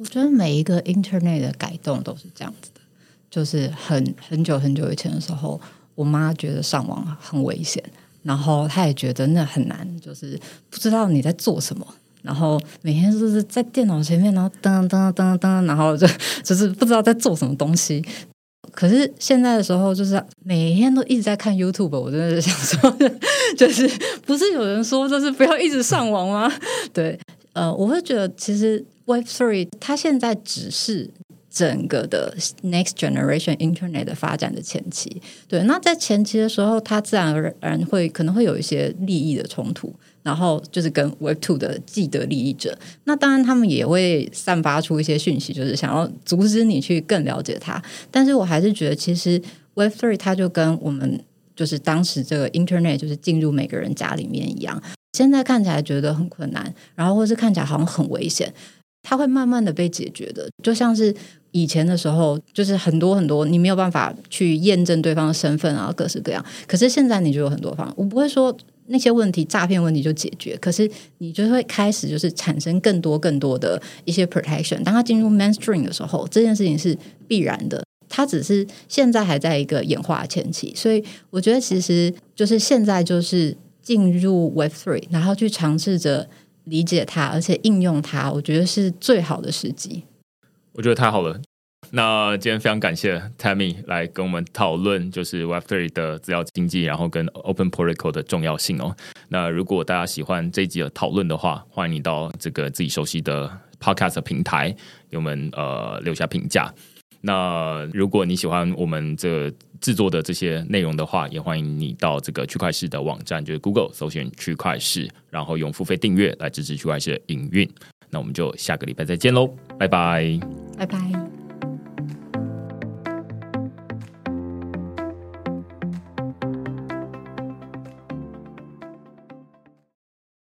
我觉得每一个 Internet 的改动都是这样子的，就是很很久很久以前的时候，我妈觉得上网很危险，然后她也觉得那很难，就是不知道你在做什么，然后每天就是在电脑前面，然后噔噔噔噔噔，然后就就是不知道在做什么东西。可是现在的时候，就是每天都一直在看 YouTube，我真的是想说，*laughs* 就是不是有人说就是不要一直上网吗？*laughs* 对，呃，我会觉得其实。Web Three，它现在只是整个的 Next Generation Internet 的发展的前期。对，那在前期的时候，它自然而然会可能会有一些利益的冲突，然后就是跟 Web Two 的既得利益者。那当然，他们也会散发出一些讯息，就是想要阻止你去更了解它。但是我还是觉得，其实 Web Three 它就跟我们就是当时这个 Internet 就是进入每个人家里面一样。现在看起来觉得很困难，然后或是看起来好像很危险。它会慢慢的被解决的，就像是以前的时候，就是很多很多你没有办法去验证对方的身份啊，各式各样。可是现在你就有很多方法，我不会说那些问题诈骗问题就解决，可是你就会开始就是产生更多更多的一些 protection。当它进入 mainstream 的时候，这件事情是必然的。它只是现在还在一个演化前期，所以我觉得其实就是现在就是进入 Web Three，然后去尝试着。理解它，而且应用它，我觉得是最好的时机。我觉得太好了。那今天非常感谢 Tammy 来跟我们讨论，就是 Web Three 的资料经济，然后跟 Open Protocol 的重要性哦。那如果大家喜欢这一集的讨论的话，欢迎你到这个自己熟悉的 Podcast 平台给我们呃留下评价。那如果你喜欢我们这制作的这些内容的话，也欢迎你到这个区块市的网站，就是 Google 首选区块市，然后用付费订阅来支持区块市的营运。那我们就下个礼拜再见喽，拜拜，拜拜。